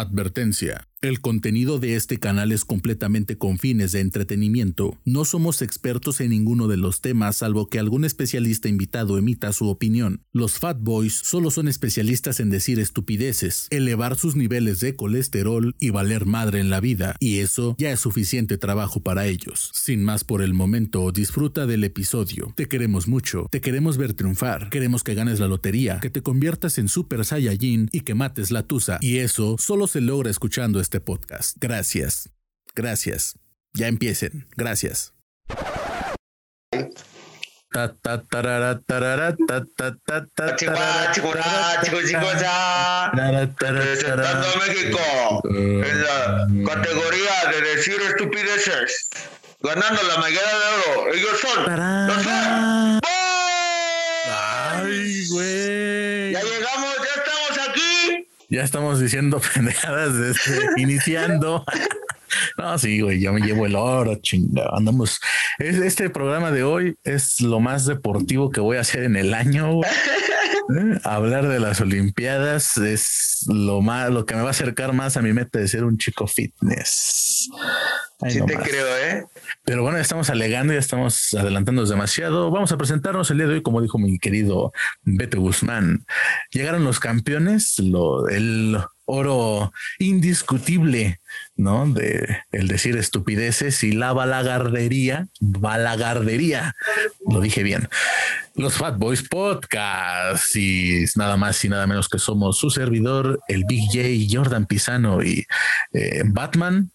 Advertencia. El contenido de este canal es completamente con fines de entretenimiento. No somos expertos en ninguno de los temas salvo que algún especialista invitado emita su opinión. Los Fat Boys solo son especialistas en decir estupideces, elevar sus niveles de colesterol y valer madre en la vida, y eso ya es suficiente trabajo para ellos. Sin más por el momento, disfruta del episodio. Te queremos mucho, te queremos ver triunfar, queremos que ganes la lotería, que te conviertas en Super Saiyajin y que mates la tusa, y eso solo se logra escuchando este podcast. Gracias. Gracias. Ya empiecen. Gracias. Ta, ta, tarara, tarara, ta, ta, ta, ta, tarara, Representando a México en la categoría de decir estupideces, ganando la medalla de oro. Ellos son los Fat Ay, güey. Ya llegamos, ya estamos aquí. Ya estamos diciendo pendejadas desde iniciando. No, sí, güey, ya me llevo el oro, chinga. Andamos. Es, este programa de hoy es lo más deportivo que voy a hacer en el año. güey. Eh, Hablar de las Olimpiadas es lo más, lo que me va a acercar más a mi meta de ser un chico fitness. Ay, Sí no te más. creo, ¿eh? Pero bueno, ya estamos alegando, ya estamos adelantándonos demasiado. Vamos a presentarnos el día de hoy, como dijo mi querido Beto Guzmán. Llegaron los campeones, lo, el oro indiscutible, ¿no? De el decir estupideces y la balagardería, balagardería, lo dije bien. Los Fat Boys Podcast y nada más y nada menos que somos su servidor, el Big J, Jordan Pisano y eh, Batman.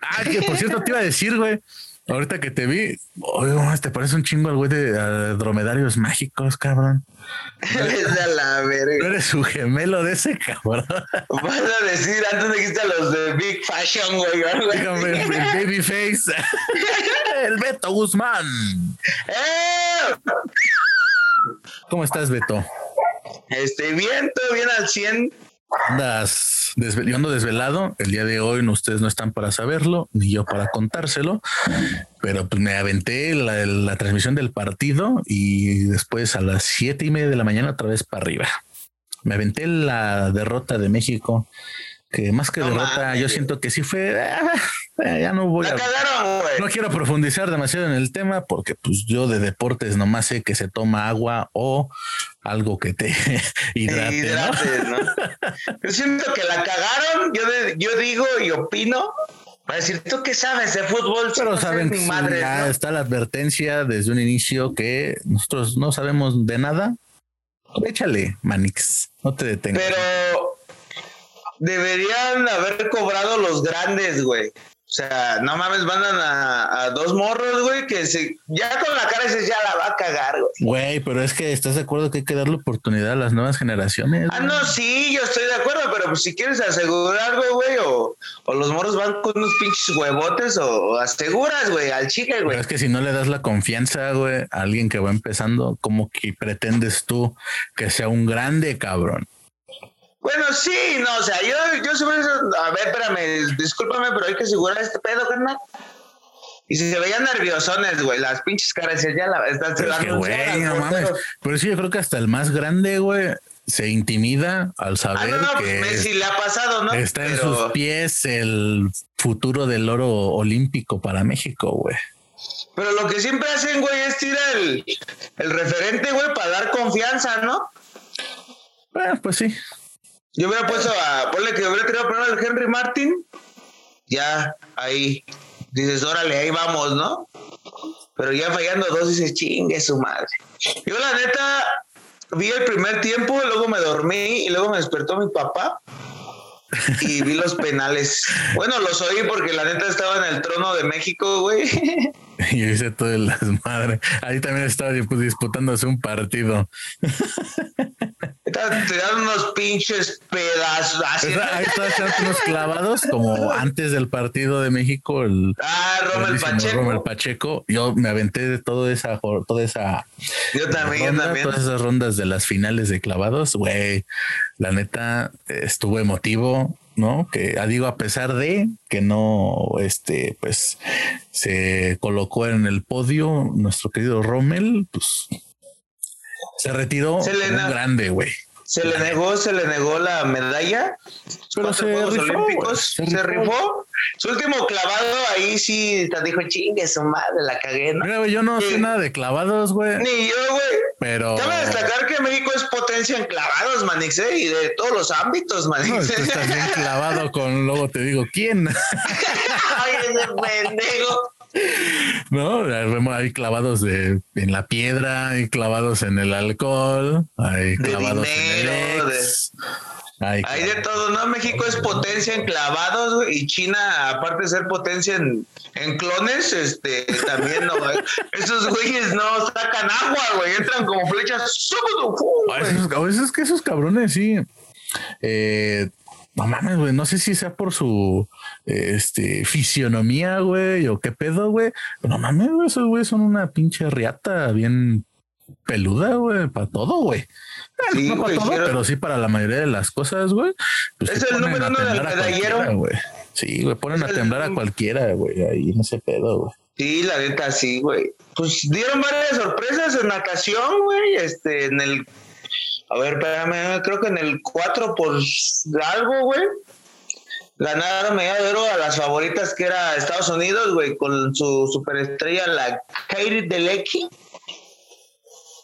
Ah, que por cierto te iba a decir, güey. Ahorita que te vi, mames, te parece un chingo al güey de dromedarios mágicos, cabrón. Eres de la verga. eres su gemelo de ese cabrón. Vas a decir, antes dijiste a los de Big Fashion, güey. Dígame, el babyface. el Beto Guzmán. ¡Eh! ¿Cómo estás, Beto? Este, bien, todo bien al 100. Andas desve- yo ando desvelado. El día de hoy no, ustedes no están para saberlo, ni yo para contárselo. Pero pues me aventé la, la transmisión del partido y después a las siete y media de la mañana otra vez para arriba. Me aventé la derrota de México, que más que No derrota, mames. yo siento que sí fue. Eh, ya no voy La a. cagaron, güey. No quiero profundizar demasiado en el tema porque pues yo de deportes nomás sé que se toma agua o algo que te hidrate. ¿no? Hidrates, ¿no? Yo siento que la cagaron. Yo, de- yo digo y opino. Para decir, ¿tú qué sabes de fútbol? Pero no saben que madre, ya ¿no? está la advertencia desde un inicio que nosotros no sabemos de nada. Échale, Manix, no te detengas. Pero deberían haber cobrado los grandes, güey. O sea, no mames, mandan a, a dos morros, güey, que se, ya con la cara dices, ya la va a cagar, güey. Güey, pero es que estás de acuerdo que hay que darle oportunidad a las nuevas generaciones. Ah, güey? no, sí, yo estoy de acuerdo, pero pues si quieres asegurar, güey, güey, o, o los morros van con unos pinches huevotes, o, o aseguras, güey, al chique, Pero güey. es que si no le das la confianza, güey, a alguien que va empezando, como que pretendes tú que sea un grande cabrón? Bueno, sí, no, o sea, yo, yo sobre eso, a ver, espérame, discúlpame, pero hay que asegurar este pedo, carnal. Y si se veían nerviosones, güey, las pinches caras, ya la están Pero es que, güey, no mames. Pero sí, yo creo que hasta el más grande, güey, se intimida al Ah, saber no, no, que pues Messi le ha pasado, ¿no? está en sus pies el futuro del oro olímpico para México, güey. Pero lo que siempre hacen, güey, es tirar el, el referente, güey, para dar confianza, ¿no? Bueno, pues sí. Yo hubiera puesto a, ponle que hubiera tirado primero al Henry Martin, ya ahí dices, órale, ahí vamos, ¿no? Pero ya fallando dos dices, chingue su madre. Yo la neta vi el primer tiempo, luego me dormí y luego me despertó mi papá y vi los penales. Bueno, los oí porque la neta estaba en el trono de México, güey. Yo hice todo el desmadre. Ahí también estaba dispu- disputándose un partido. Estaban tirando unos pinches pedazos. Ahí estaba echando unos clavados como antes del partido de México. El Ah, grandísimo Pacheco. Rommel Pacheco. Yo me aventé de toda esa, toda esa Yo también, yo también. todas esas rondas de las finales de clavados, güey, la neta estuvo emotivo, ¿no? Que ah, digo, a pesar de que no, este, pues se colocó en el podio nuestro querido Rommel, pues se retiró Se le un grande, güey. Se le negó, se le negó la medalla. Pero se Juegos rifó, Olímpicos, se, se rifó. rifó. Su último clavado ahí sí te dijo, chingue su madre, la cagué, ¿no? Mira, güey, yo no sé Sí. nada de clavados, güey, Ni yo, güey. pero. Cabe destacar que México es potencia en clavados, Manix, ¿eh? y de todos los ámbitos, No, Manix. tú estás bien clavado con, luego te digo, ¿quién? Ay, ese pendejo. ¿No? Hay clavados de, en la piedra, hay clavados en el alcohol, hay clavados dinero, en el ex. Hay, Hay de todo, ¿no? México es potencia en clavados, y China, aparte de ser potencia en, en clones, este, también, ¿no? güey? Esos güeyes no sacan agua, güey, entran como flechas. A veces, a veces que esos cabrones sí. Eh, no mames, güey. No sé si sea por su este fisionomía, güey, o qué pedo, güey. No mames, güey. Esos güey son una pinche riata bien peluda, güey, para todo, güey. Sí, no para todo, pero- pero sí para la mayoría de las cosas, güey. Pues Es el número uno del medallero. Sí, güey, ponen Es a el temblar a cualquiera, güey, ahí en ese pedo, güey. Sí, la neta, sí, güey. Pues dieron varias sorpresas en natación, güey, este, en el... A ver, espérame, creo que en el 4 por algo, güey. Ganaron medalla de oro a las favoritas que era Estados Unidos, güey, con su superestrella, la Katie Delecki.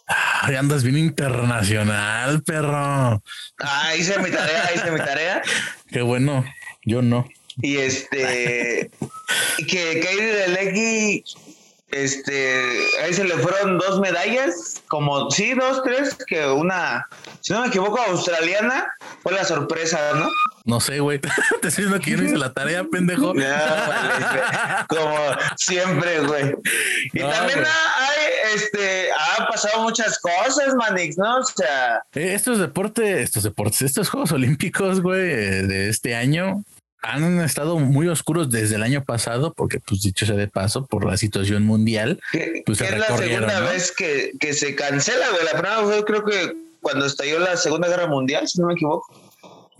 Ay, andas bien internacional, perro. Ah, hice mi tarea, hice mi tarea. Qué bueno. Yo no. Y este, que Katie Delecki, este, ahí se le fueron dos medallas, como, sí, dos, tres, que una, si no me equivoco, australiana, fue la sorpresa, ¿no? No sé, güey. Te estoy diciendo que yo no hice la tarea, pendejo. Vale, güey. como siempre, güey. Y No, también ha- hay, este, han pasado muchas cosas, Manix, ¿no? O sea, Eh, estos deportes, estos deportes, estos Juegos Olímpicos, güey, de este año han estado muy oscuros desde el año pasado, porque, pues, dicho sea de paso, por la situación mundial. que, Pues se es la segunda ¿no? vez que, que se cancela, güey. La primera fue, creo que cuando estalló la Segunda Guerra Mundial, si no me equivoco.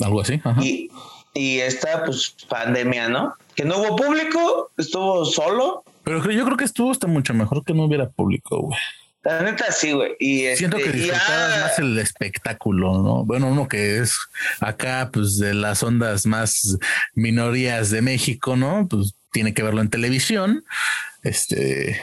Algo así. Ajá. Y, y esta, pues, pandemia, ¿no? Que no hubo público, estuvo solo. Pero yo creo que estuvo hasta mucho mejor que no hubiera público, güey. La neta, sí, güey. Y Siento este, que disfrutabas más el espectáculo, ¿no? Bueno, uno que es acá, pues de las ondas más minorías de México, ¿no? Pues tiene que verlo en televisión. Este.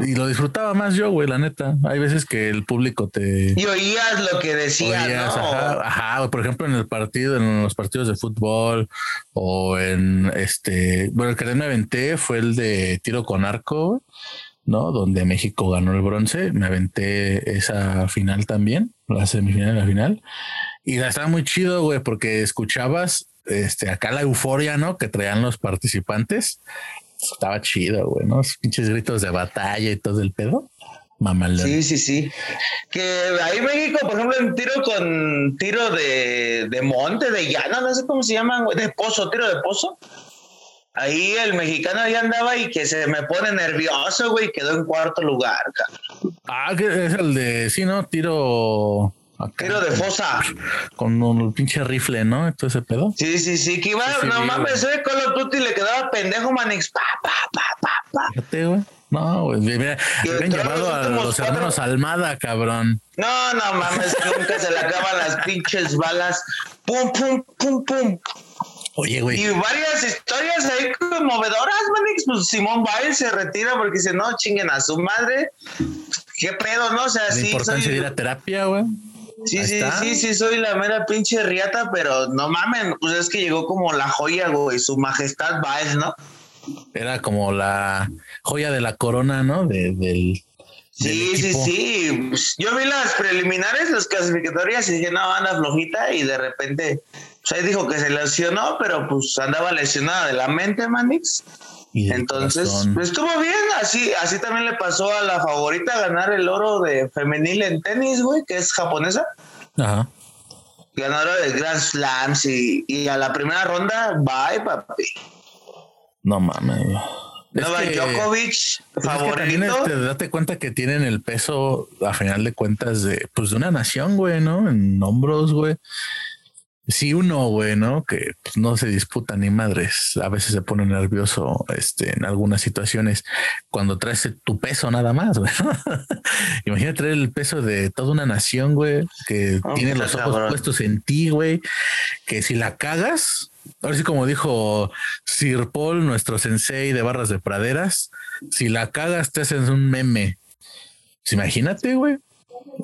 Y lo disfrutaba más yo, güey, la neta. Hay veces que el público te. y oías lo que decía, oías, ¿no? ajá, ajá, por ejemplo, en el partido, en los partidos de fútbol o en este, bueno, el que me aventé fue el de tiro con arco, ¿no? Donde México ganó el bronce. Me aventé esa final también, la semifinal y la final. Y estaba muy chido, güey, porque escuchabas este, acá la euforia, ¿no? Que traían los participantes. Estaba chido, güey, ¿no? Esos pinches gritos de batalla y todo el pedo. Mamalón. Sí, sí, sí. Que ahí México, por ejemplo, en tiro con tiro de, de monte, de llano, no sé cómo se llaman, güey, de pozo, tiro de pozo. Ahí el mexicano ya andaba y que se me pone nervioso, güey, quedó en cuarto lugar, cabrón. Ah, que es el de, sí, ¿no? Tiro. acá, Tiro de fosa. Con un pinche rifle, ¿no? Todo ese pedo. Sí, sí, sí, que iba, Sí, sí, no mames, eh, Call of Duty le quedaba pendejo, Manix, pa, pa, pa, pa, pa. Fíjate, güey. No, güey. Mira, habían llevado a los cuatro- hermanos Almada, cabrón. No, no mames, nunca se le acaban las pinches balas. Pum, pum, pum, pum. Oye, Y güey. varias historias ahí conmovedoras, Manix. Pues Simón Biles se retira porque dice, no, chinguen a su madre. ¿Qué pedo, no? O sea, La sí, importancia soy, de ir a terapia, güey. sí, sí, sí, sí, soy la mera pinche riata, pero no mamen, pues es que llegó como la joya, güey, su majestad Biles, ¿no? Era como la joya de la corona, ¿no? De, del. Sí, del sí, sí. Yo vi las preliminares, las clasificatorias y dije, no, anda flojita y de repente, ahí dijo que se lesionó, pero pues andaba lesionada de la mente, Manix. Entonces, corazón. pues, estuvo bien, así, así también le pasó a la favorita ganar el oro de femenil en tenis, güey, que es japonesa, Ajá. ganadora de Grand Slams y, y a la primera ronda, bye, papi. No mames. Es que- Djokovic, Pues es que también favorito. este, date cuenta que tienen el peso a final de cuentas de pues de una nación, güey, ¿no? En hombros, güey. Si uno, güey, ¿no? Que pues, no se disputa ni madres, a veces se pone nervioso este, en algunas situaciones cuando traes tu peso nada más, güey. Imagínate traer el peso de toda una nación, güey, que tiene los ojos puestos en ti, güey, que si la cagas, ahora sí como dijo Sir Paul, nuestro sensei de barras de praderas, si la cagas te haces un meme. Pues, imagínate, güey.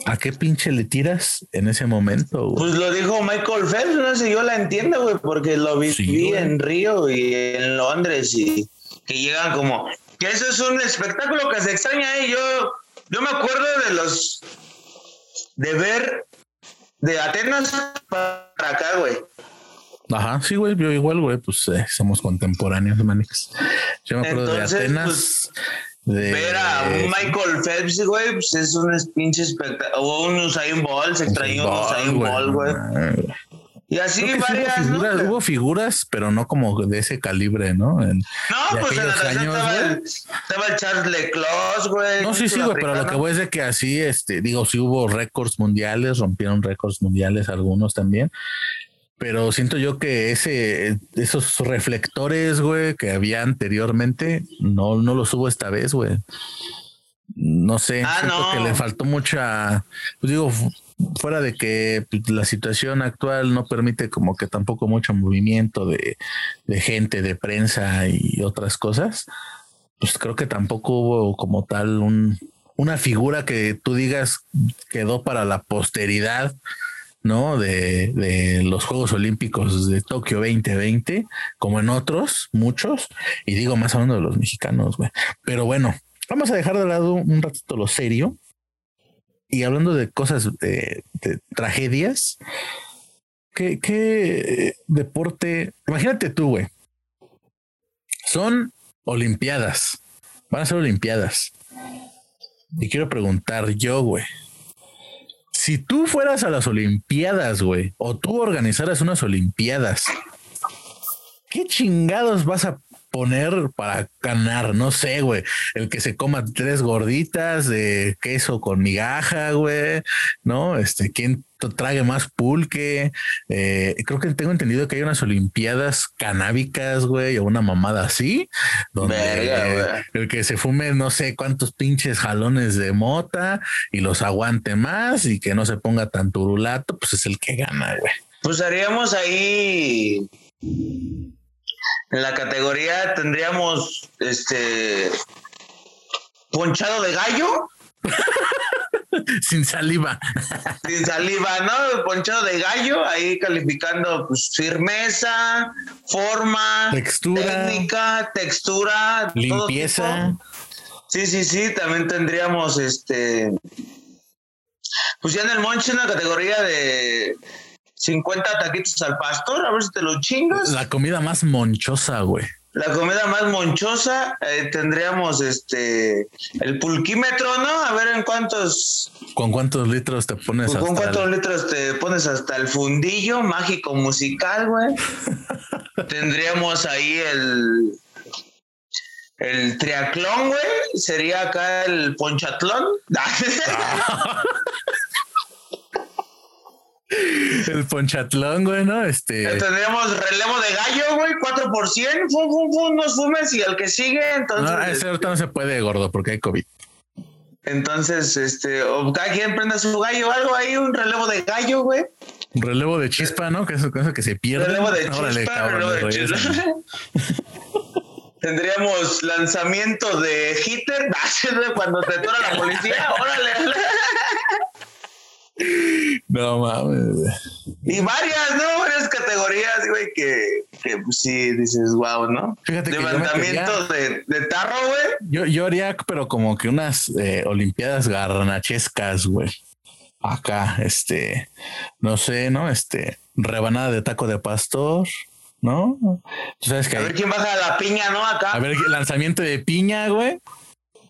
¿A qué pinche le tiras en ese momento? Pues lo dijo Michael Phelps, no sé, yo la entiendo, güey, porque lo vi en Río y en Londres y que llegan como que eso es un espectáculo que se extraña y yo yo me acuerdo de los de ver de Atenas para acá, güey. Ajá, sí, güey, yo igual, güey, pues eh, somos contemporáneos, manix. Yo me acuerdo de Atenas. Pues, Ver a un Michael Phelps, güey, pues es un pinche espectáculo. O un Usain Bolt, se extrañó un Usain Bolt, güey. Y así varias, hubo figuras, ¿no? hubo figuras, pero no como de ese calibre, ¿no? no, pues en la años, estaba, el, estaba, el, Charles Leclerc, güey. No, sí, sí, güey, pero lo que voy es de que así, este, digo, sí hubo récords mundiales, rompieron récords mundiales algunos también, pero siento yo que ese, esos reflectores, güey, que había anteriormente, no, no los hubo esta vez, güey. No sé, ah, siento que le faltó mucha, pues digo, fuera de que pues, la situación actual no permite como que tampoco mucho movimiento de, de gente, de prensa y otras cosas, pues creo que tampoco hubo como tal un, una figura que tú digas quedó para la posteridad ¿no? De, de, los Juegos Olímpicos de Tokio 2020, como en otros, muchos, y digo más hablando de los mexicanos, güey. Pero bueno, vamos a dejar de lado un ratito lo serio y hablando de cosas, de, de tragedias, ¿qué, ¿qué deporte? Imagínate tú, güey. Son Olimpiadas, van a ser Olimpiadas. Y quiero preguntar yo, güey, si tú fueras a las Olimpiadas, güey, o tú organizaras unas Olimpiadas, ¿qué chingados vas a poner para ganar? No sé, güey. El que se coma tres gorditas de queso con migaja, güey. ¿No? Este, ¿quién trague más pulque? Eh, creo que tengo entendido que hay unas olimpiadas canábicas, güey, o una mamada así, donde el que se fume no sé cuántos pinches jalones de mota y los aguante más y que no se ponga tan turulato, pues es el que gana, güey. Pues haríamos ahí en la categoría tendríamos este ponchado de gallo. Sin saliva. Sin saliva, ¿no? Ponchado de gallo, ahí calificando pues, firmeza, forma, textura, técnica, textura, limpieza. Sí, sí, sí, también tendríamos este. Pues ya en el Monche una categoría de 50 taquitos al pastor, a ver si te lo chingas. La comida más monchosa, güey. La comida más monchosa, eh, tendríamos este el pulquímetro, ¿no? A ver en cuántos. ¿Con cuántos litros te pones ¿Con, ¿con cuántos litros te pones hasta el fundillo mágico musical, güey? tendríamos ahí el. El triatlón, güey. Sería acá el ponchatlón. El ponchatlón, güey, ¿no? Este. Tendríamos relevo de gallo, güey, 4 por 100, fum, fum, fum, nos fumes y al que sigue, entonces. No, ese ahorita no se puede, gordo, porque hay COVID. Entonces, este, o cada quien prenda su gallo, algo ahí, un relevo de gallo, güey. Un relevo de chispa, ¿no? Que es cosa que se pierde. Relevo de chispa, relevo de chispa. Tendríamos lanzamiento de hitter, cuando te tora la policía, órale. No mames. Y varias, ¿no? Varias categorías, güey, que, que pues, sí dices, wow, ¿no? Fíjate Levantamiento de, de, tarro, güey. Yo, yo haría, pero como que unas eh, olimpiadas garnachescas, güey. Acá, este, no sé, ¿no? Este, rebanada de taco de pastor. ¿No? ¿Tú sabes que a ver quién baja la piña, ¿no? Acá. A ver, lanzamiento de piña, güey.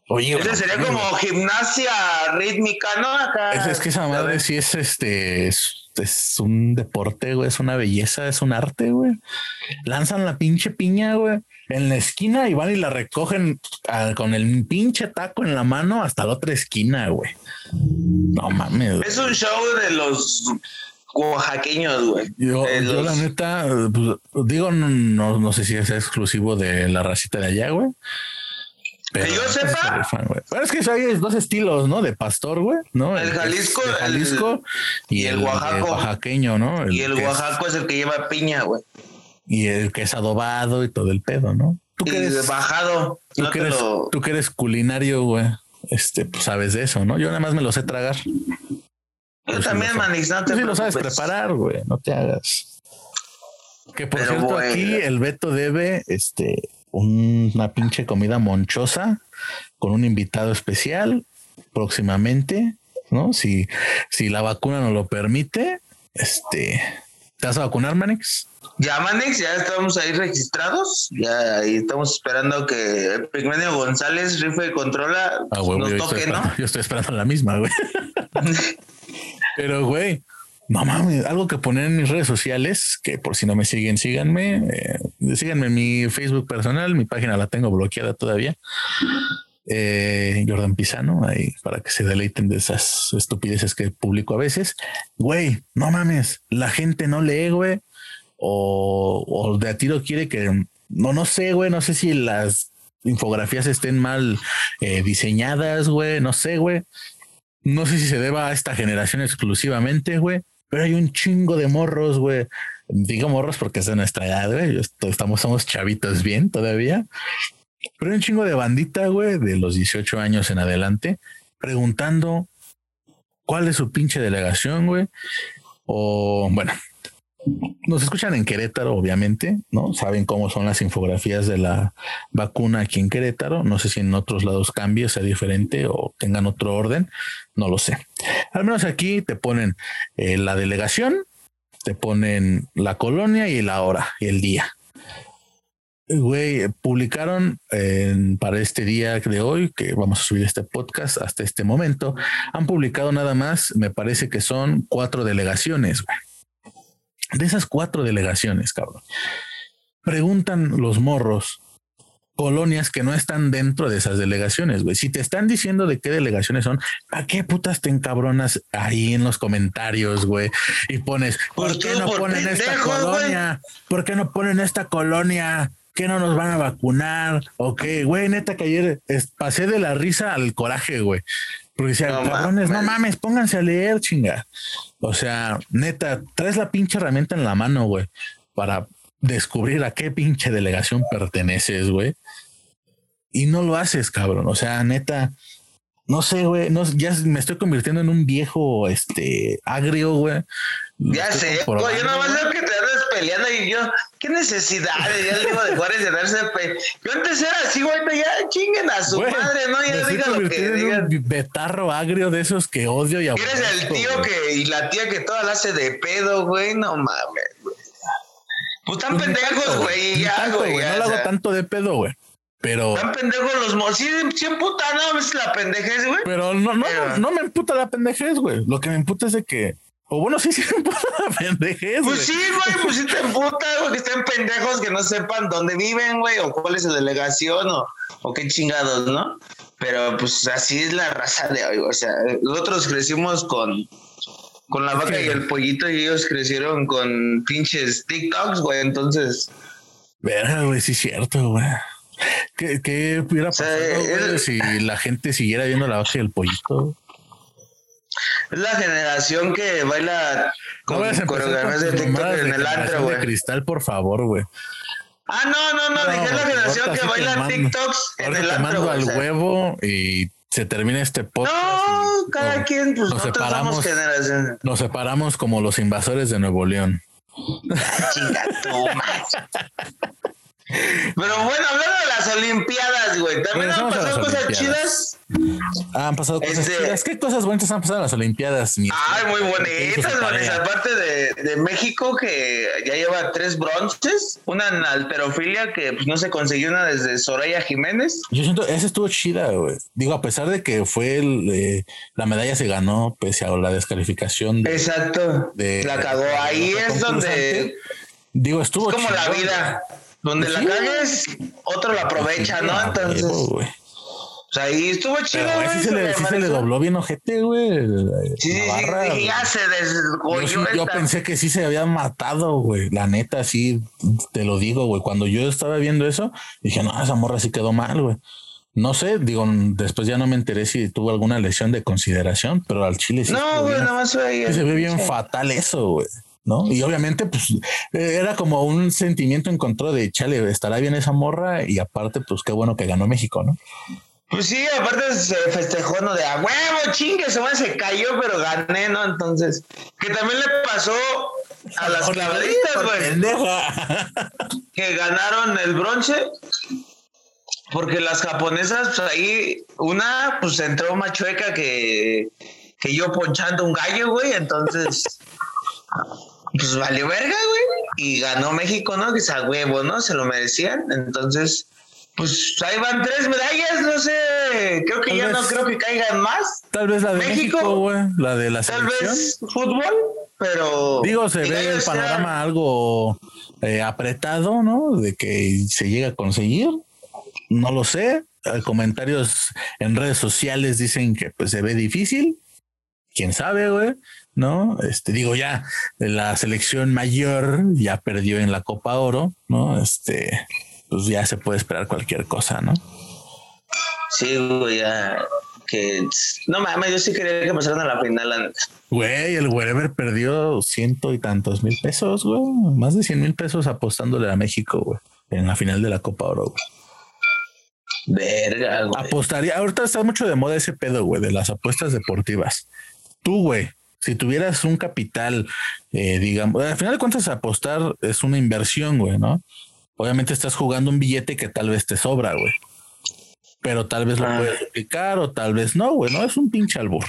Oye, Ese sería como gimnasia rítmica, ¿no? Acá. Es, que esa madre sí es este, es, un deporte, güey, es una belleza, es un arte, güey. Lanzan la pinche piña, güey, en la esquina y van y la recogen con el pinche taco en la mano hasta la otra esquina, güey. No mames. Es un show de los oaxaqueños, güey. Yo, Eh, yo los- la neta, pues, digo, no, no, no sé si es exclusivo de la racita de allá, güey. Que yo sepa. fan. Pero es que hay dos estilos, ¿no? De pastor, güey, ¿no? El Jalisco, el- Jalisco y, y el el, oaxaco. oaxaqueño, ¿no? y el es- oaxaco es el que lleva piña, güey. y el que es adobado y todo el pedo, ¿no? Tú que eres, bajado. tú No que eres, lo... tú que eres culinario, güey. Este, pues sabes de eso, ¿no? Yo nada más me lo sé tragar. Yo Pero también. Manix, no te Tú sí lo sabes preparar, güey. No te hagas. Que por Pero cierto, bueno. aquí el Beto debe este una pinche comida monchosa con un invitado especial próximamente, ¿no? Si, si la vacuna nos lo permite, este. ¿Te vas a vacunar, Manix? Ya, Manix, ya estamos ahí registrados. Ya ahí estamos esperando que Pigmenio González, rife y controla, Ah, güey, nos yo, toque, estoy ¿no? yo estoy esperando la misma, güey. Pero, güey, no mames, algo que poner en mis redes sociales, que por si no me siguen, síganme. eh, síganme en mi Facebook personal, mi página la tengo bloqueada todavía. Eh, Jordan Pisano, ahí para que se deleiten de esas estupideces que publico a veces. Güey, no mames, la gente no lee, güey. O, de a tiro quiere que no, no sé, güey, no sé si las infografías estén mal eh, diseñadas, güey, no sé, güey. No sé si se deba a esta generación exclusivamente, güey, pero hay un chingo de morros, güey. Digo morros porque es de nuestra edad, güey. Estamos, somos chavitos bien todavía. Pero hay un chingo de bandita, güey, de los 18 años en adelante, preguntando cuál es su pinche delegación, güey. O bueno, nos escuchan en Querétaro, obviamente, ¿no? Saben cómo son las infografías de la vacuna aquí en Querétaro. No sé si en otros lados cambie, sea diferente o tengan otro orden. No lo sé. Al menos aquí te ponen eh, la delegación, te ponen la colonia y la hora y el día. Güey, publicaron para este día de hoy, que vamos a subir este podcast hasta este momento, han publicado nada más, me parece que son cuatro delegaciones, güey. De esas cuatro delegaciones, cabrón. Preguntan los morros colonias que no están dentro de esas delegaciones, güey. Si te están diciendo de qué delegaciones son, ¿a qué putas te encabronas ahí en los comentarios, güey? Y pones, ¿por qué no por ponen esta pendejo, colonia? ¿Por qué no ponen esta colonia? ¿Qué no nos van a vacunar? Ok, güey, neta que ayer pasé de la risa al coraje, güey. Porque decía, No cabrones, no mames. pónganse a leer, chinga. O sea, neta, traes la pinche herramienta en la mano, güey, para descubrir a qué pinche delegación perteneces, güey. Y no lo haces, cabrón. O sea, neta, no sé, güey, no, ya me estoy convirtiendo en un viejo, este, agrio, güey. Ya sé, yo güey. veo que te peleando y yo, qué necesidad, ya le digo de Juárez de darse pe... Yo antes era así, güey, ya chinguen a su Güey, madre, ¿no? Ya digan lo que un betarro agrio de esos que odio y Eres el aborrezco, tío güey. que, y la tía que toda la hace de pedo, güey, no mames, güey. Pues están Pues pendejos, tanto, güey, ya, tanto, güey, ya, No lo hago tanto de pedo, güey. Pero, Están pendejos los mos. Sí, sí, puta, no, es la pendejez, güey. pero no, no, Pero- no me emputa la pendejez, güey. Lo que me emputa es de que, o bueno, sí, sí me la pendejez. Pues sí, güey, pues sí te emputa, güey, que estén pendejos que no sepan dónde viven, güey, o cuál es su delegación, o, o qué chingados, ¿no? Pero pues así es la raza de hoy, o sea, nosotros crecimos con, con la vaca y el pollito y ellos crecieron con pinches TikToks, güey, entonces, Verga, güey, sí es cierto, güey. ¿Qué, qué hubiera sea, pasado, güey, él- si la gente siguiera viendo la vaca y el pollito? Es la generación que baila No con con coreografías de TikTok en de el antro, güey. cristal, por favor, güey. Ah, no, no, no, No, dije la generación que te baila mando. TikToks en el te antro, mando güey, al huevo y se termina este podcast. No, y- cada no, quien, pues nos nosotros somos separamos. generación. Nos separamos como los invasores de Nuevo León. Chinga tu madre. Pero bueno, hablando de las Olimpiadas, güey, también han pasado cosas chidas. Ah, han pasado cosas Este- chidas. ¿Qué cosas buenas han pasado en las Olimpiadas? Ay, muy? ¿Qué hizo bonitas, tarea? Aparte de, de México, que ya lleva tres bronces, una en alterofilia que pues, no se consiguió una desde Soraya Jiménez. Yo siento, esa estuvo chida, güey. Digo, a pesar de que fue el, eh, la medalla se ganó pese a la descalificación. de- Exacto. De- la cagó. Ahí es donde digo, estuvo es como la vida. Donde Pues la sí. cagues, otro la aprovecha, ¿no? Ah, Entonces, güey. sea, ahí estuvo chido, güey. Sí, se, le, sí se le dobló bien ojete, güey. Sí, sí, sí, ya se desgolló. Yo, yo pensé que sí se había matado, güey. La neta, sí, te lo digo, güey. Cuando yo estaba viendo eso, dije, no, esa morra sí quedó mal, güey. No sé, digo, después ya no me enteré si tuvo alguna lesión de consideración, pero al chile sí. No, güey, nada más fue Se ve bien fatal eso, güey. ¿No? Y obviamente, pues era como un sentimiento en contra de chale, estará bien esa morra y aparte, pues qué bueno que ganó México, ¿no? Pues sí, aparte se festejó, ¿no? De a huevo, chingue, se, se cayó, pero gané, ¿no? Entonces, que también le pasó a las clavaditas, güey. que ganaron el bronce. Porque las japonesas, pues ahí, una, pues entró más chueca que, que yo ponchando un gallo, güey. Entonces, pues valió verga, güey. Y ganó México, ¿no? Que es a huevo, ¿no? Se lo merecían. Entonces, pues ahí van tres medallas, no sé. Creo que ya no creo que caigan más. Tal vez la de México, güey. La de la selección. Tal vez fútbol, pero. Digo, se ve el panorama algo eh, apretado, ¿no? De que se llega a conseguir. No lo sé. Comentarios en redes sociales dicen que pues se ve difícil. Quién sabe, güey. ¿No? Este, digo, ya la selección mayor ya perdió en la Copa Oro, ¿no? Este, pues ya se puede esperar cualquier cosa, ¿no? Sí, güey, ya que no mames, yo sí quería que pasaran a la final. Güey, el Wherever perdió ciento y tantos mil pesos, güey, más de cien mil pesos apostándole a México, güey, en la final de la Copa Oro. Verga, güey. Apostaría, ahorita está mucho de moda ese pedo, güey, de las apuestas deportivas. Tú, güey, si tuvieras un capital, eh, digamos, al final de cuentas apostar es una inversión, güey, ¿no? Obviamente estás jugando un billete que tal vez te sobra, güey. Pero tal vez lo ah. puedes aplicar o tal vez no, güey, no es un pinche albur.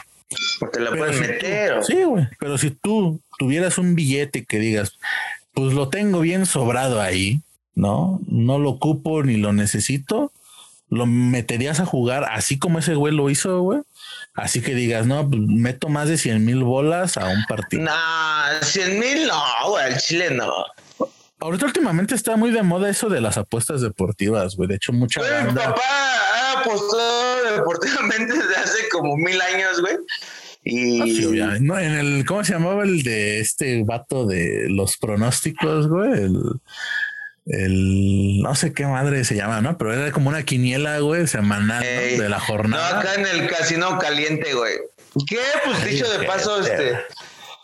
Porque lo puedes meter. sí, güey, pero si tú tuvieras un billete que digas, pues lo tengo bien sobrado ahí, ¿no? No lo ocupo ni lo necesito, lo meterías a jugar así como ese güey lo hizo, güey. Así que digas, no, pues, meto más de 100 mil bolas a un partido. No, 100 mil no, güey, el Chile no. Ahorita últimamente está muy de moda eso de las apuestas deportivas, güey. De hecho, mucha Mi papá ha apostado deportivamente desde hace como mil años, güey. Y ah, sí, no, en el, ¿cómo se llamaba el de este vato de los pronósticos, güey? El, el no sé qué madre se llama, ¿no? Pero era como una quiniela, güey, semanal de la jornada. No, acá en el casino caliente, güey. ¿Qué? Pues dicho de paso, este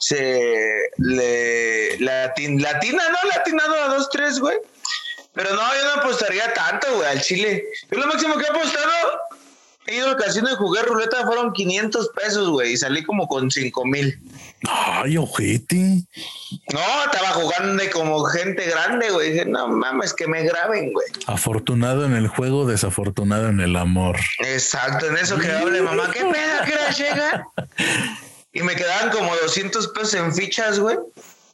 se le latin, latina, no latinado a dos, tres, güey. Pero no, yo no apostaría tanto, güey, al Chile. Yo lo máximo que he apostado, ido y jugué ruleta, fueron 500 pesos, güey, y salí como con 5 mil. Ay, ojete. No, estaba jugando de como gente grande, güey. Dije, no mames, que me graben, güey. Afortunado en el juego, desafortunado en el amor. Exacto, en eso que hable mamá. ¿Qué pedo? ¿Qué hora llega? Y me quedaban como 200 pesos en fichas, güey.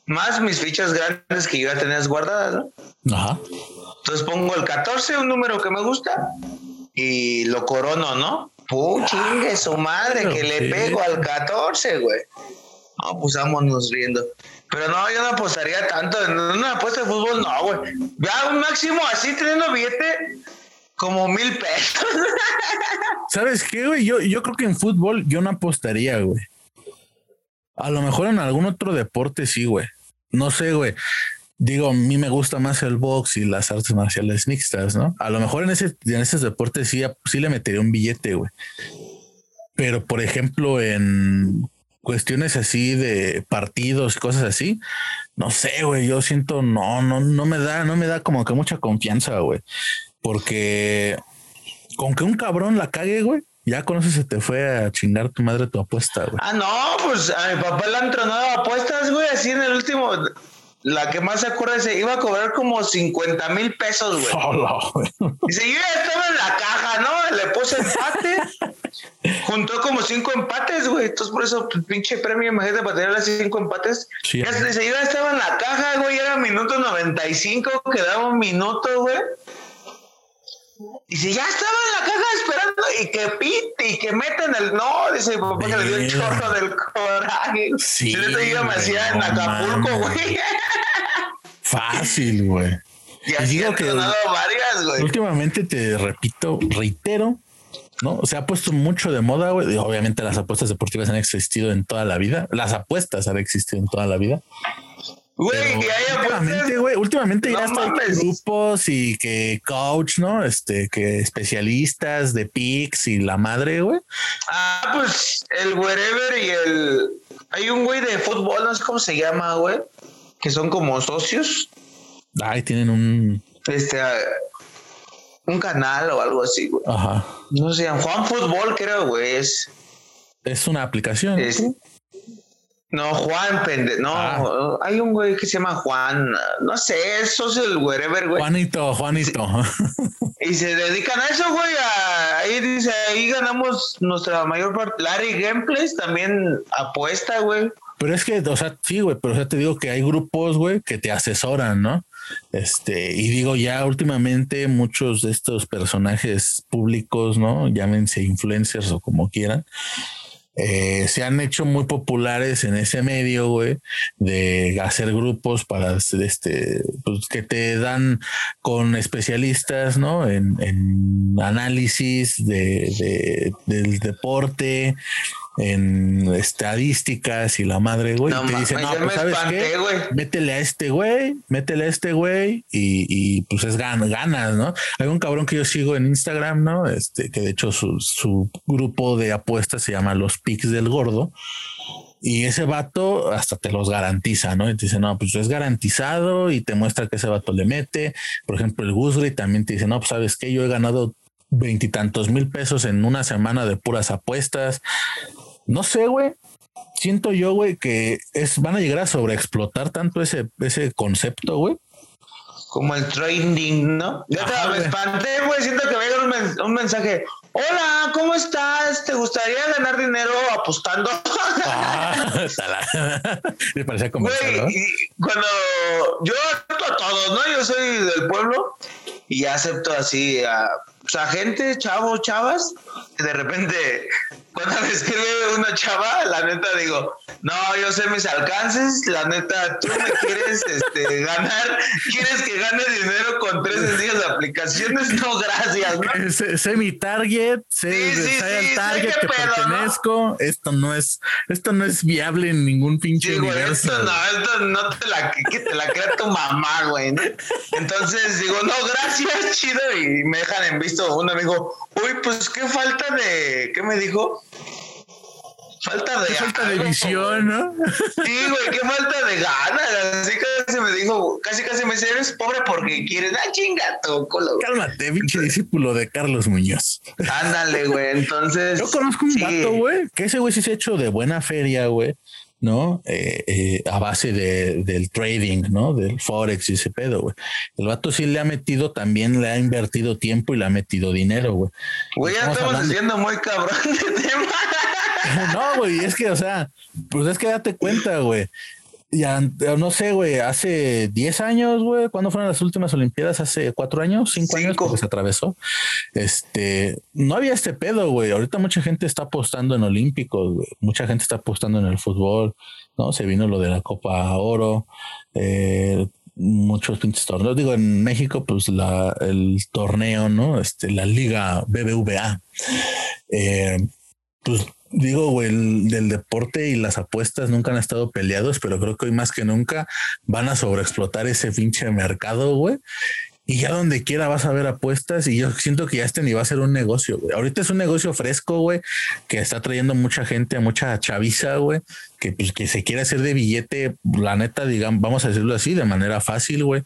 Más mis fichas grandes que yo ya tenías guardadas, ¿no? Ajá. Entonces pongo el 14, un número que me gusta, y lo corono, ¿no? Pum, chingue su madre, que le pego al 14, güey. No, pues vámonos riendo. Pero no, yo no apostaría tanto. En una apuesta de fútbol, no, güey. Ya un máximo así teniendo billete, como mil pesos. ¿Sabes qué, güey? Yo, yo creo que en fútbol yo no apostaría, güey. A lo mejor en algún otro deporte sí, güey. No sé, güey. Digo, a mí me gusta más el box y las artes marciales mixtas, ¿no? A lo mejor en ese, en ese deporte sí, sí le metería un billete, güey. Pero, por ejemplo, en cuestiones así de partidos y cosas así, no sé, güey, yo siento, no, no, no me da, no me da como que mucha confianza, güey. Porque con que un cabrón la cague, güey, ya con eso se te fue a chingar tu madre tu apuesta, güey. Ah, no, pues a mi papá le han tronado apuestas, güey, así en el último. La que más se acuerda se iba a cobrar como 50 mil pesos, güey. Dice, yo ya estaba en la caja, ¿no? Le puse empate. juntó como cinco empates, güey. Entonces, por eso, pues, pinche premio, imagínate, para tener las cinco empates. Sí, dice, yo ya estaba en la caja, güey. Era minuto 95, quedaba un minuto, güey. Y si ya estaba en la caja esperando y que pite y que meten el no, dice mi papá que le dio un chorro del coraje. Sí. Si le iba hacía en Acapulco, güey. Fácil, güey. Y así digo que varias, güey. Últimamente te repito, reitero ¿no? Se ha puesto mucho de moda, güey. Obviamente las apuestas deportivas han existido en toda la vida. Las apuestas han existido en toda la vida. Güey, que hay últimamente, güey, últimamente ya está grupos y que coach, ¿no? Este, que especialistas de PIX y la madre, güey. Ah, pues el wherever y el... Hay un güey de fútbol, no sé cómo se llama, güey, que son como socios. Ay, tienen un... Este, un canal o algo así, güey. Ajá. No sé, Juan Fútbol creo, güey, es... Es una aplicación. No, Juan, pende... No, ah. hay un güey que se llama Juan. No sé, eso es el wherever, güey. Juanito, Juanito. Y se dedican a eso, güey. ahí dice, ahí ganamos nuestra mayor parte. Larry Gameplays también apuesta, güey. Pero es que, o sea, sí, güey, pero ya te digo que hay grupos, güey, que te asesoran, ¿no? Este, y digo, ya últimamente muchos de estos personajes públicos, ¿no? Llámense influencers o como quieran, eh, se han hecho muy populares en ese medio, güey, de hacer grupos para este, pues, que te dan con especialistas, ¿no? En, análisis de, del deporte, en estadísticas y la madre, güey, no, te dicen, no, pues, ¿sabes qué? Métele a este güey, métele a este güey y, pues es ganas, ¿no? Hay un cabrón que yo sigo en Instagram, ¿no? Este, que de hecho su, su grupo de apuestas se llama Los Pics del Gordo. Y ese vato hasta te los garantiza, ¿no? Y te dice, no, pues es garantizado y te muestra que ese vato le mete. Por ejemplo, el Gusgri también te dice, no, pues sabes que yo he ganado veintitantos mil pesos en una semana de puras apuestas. No sé, güey. Siento yo, güey, que es, van a llegar a sobreexplotar tanto ese, ese concepto, güey. Como el trading, ¿no? Ya te me espanté, güey. Siento que va a llegar un, mensaje. Hola, ¿cómo estás? ¿Te gustaría ganar dinero apostando? Ah, me parecía como. cuando yo acepto a todos, ¿no? Yo soy del pueblo y acepto así a o sea, gente, chavos, chavas, de repente, cuando me escribe una chava, la neta digo, no, yo sé mis alcances, la neta, tú me quieres este, ganar, quieres que gane dinero con tres días de aplicaciones, no, gracias, ¿no? Sé, mi target, sé, el target que pertenezco, esto no es, esto no es viable en ningún pinche digo, universo. Esto no, esto no te la, que te la crea tu mamá, güey, Entonces digo, no, gracias, chido, y me dejan en vista un amigo, uy, pues qué falta de, ¿qué me dijo? Falta de, falta de visión, ¿no? Sí, güey, qué falta de ganas. Así casi me dijo, casi casi me dice, eres pobre porque quieres, ah, chingato, colo. Cálmate, pinche discípulo de Carlos Muñoz. Ándale, güey, entonces. Yo conozco un vato, güey, que ese güey sí se ha hecho de buena feria, güey. ¿No? Eh, eh, a base de, del trading, ¿no? Del Forex y ese pedo, güey. El vato sí le ha metido también, le ha invertido tiempo y le ha metido dinero, güey. Güey, ya estamos, diciendo muy cabrón de tema. no, güey, es que, o sea, pues es que date cuenta, güey ya no sé, güey, hace 10 años, güey, ¿cuándo fueron las últimas Olimpiadas? Hace cuatro años, cinco, años, porque se atravesó. Este, no había este pedo, güey. Ahorita mucha gente está apostando en Olímpicos, güey. Mucha gente está apostando en el fútbol, ¿no? Se vino lo de la Copa Oro, eh, muchos pinches torneos. Digo, en México, pues la, el torneo, ¿no? Este, la Liga BBVA. Eh, pues digo, güey, el, del deporte y las apuestas nunca han estado peleados, pero creo que hoy más que nunca van a sobreexplotar ese pinche mercado, güey. Y ya donde quiera vas a ver apuestas y yo siento que ya este ni va a ser un negocio. Ahorita es un negocio fresco, güey, que está trayendo mucha gente, mucha chaviza, güey, que, pues, que se quiere hacer de billete, la neta, digamos, vamos a decirlo así, de manera fácil, güey,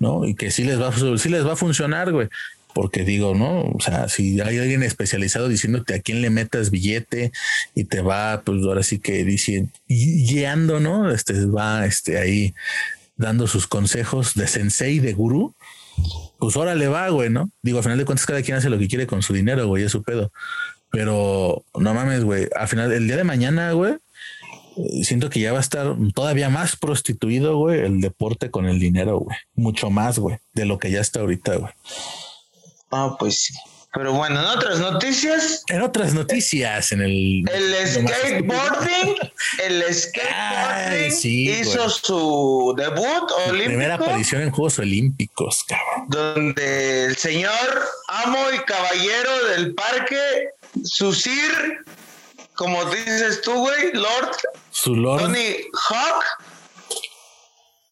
¿no? Y que sí les va, sí les va a funcionar, güey porque digo, ¿no? O sea, si hay alguien especializado diciéndote a quién le metas billete y te va, pues ahora sí que dice, guiando, ¿no? Este va este ahí dando sus consejos de sensei, de gurú, pues ahora le va, güey, ¿no? Digo, al final de cuentas, cada quien hace lo que quiere con su dinero, güey, es su pedo. Pero no mames, güey, al final, el día de mañana, güey, siento que ya va a estar todavía más prostituido, güey, el deporte con el dinero, güey. Mucho más, güey, de lo que ya está ahorita, güey. Ah, pues sí. Pero bueno, en otras noticias. En otras noticias, en el. El skateboarding. el skateboarding hizo su debut olímpico. Primera aparición en Juegos Olímpicos, cabrón. Donde el señor amo y caballero del parque, su sir, como dices tú, güey, Lord. Su Lord. Tony Hawk.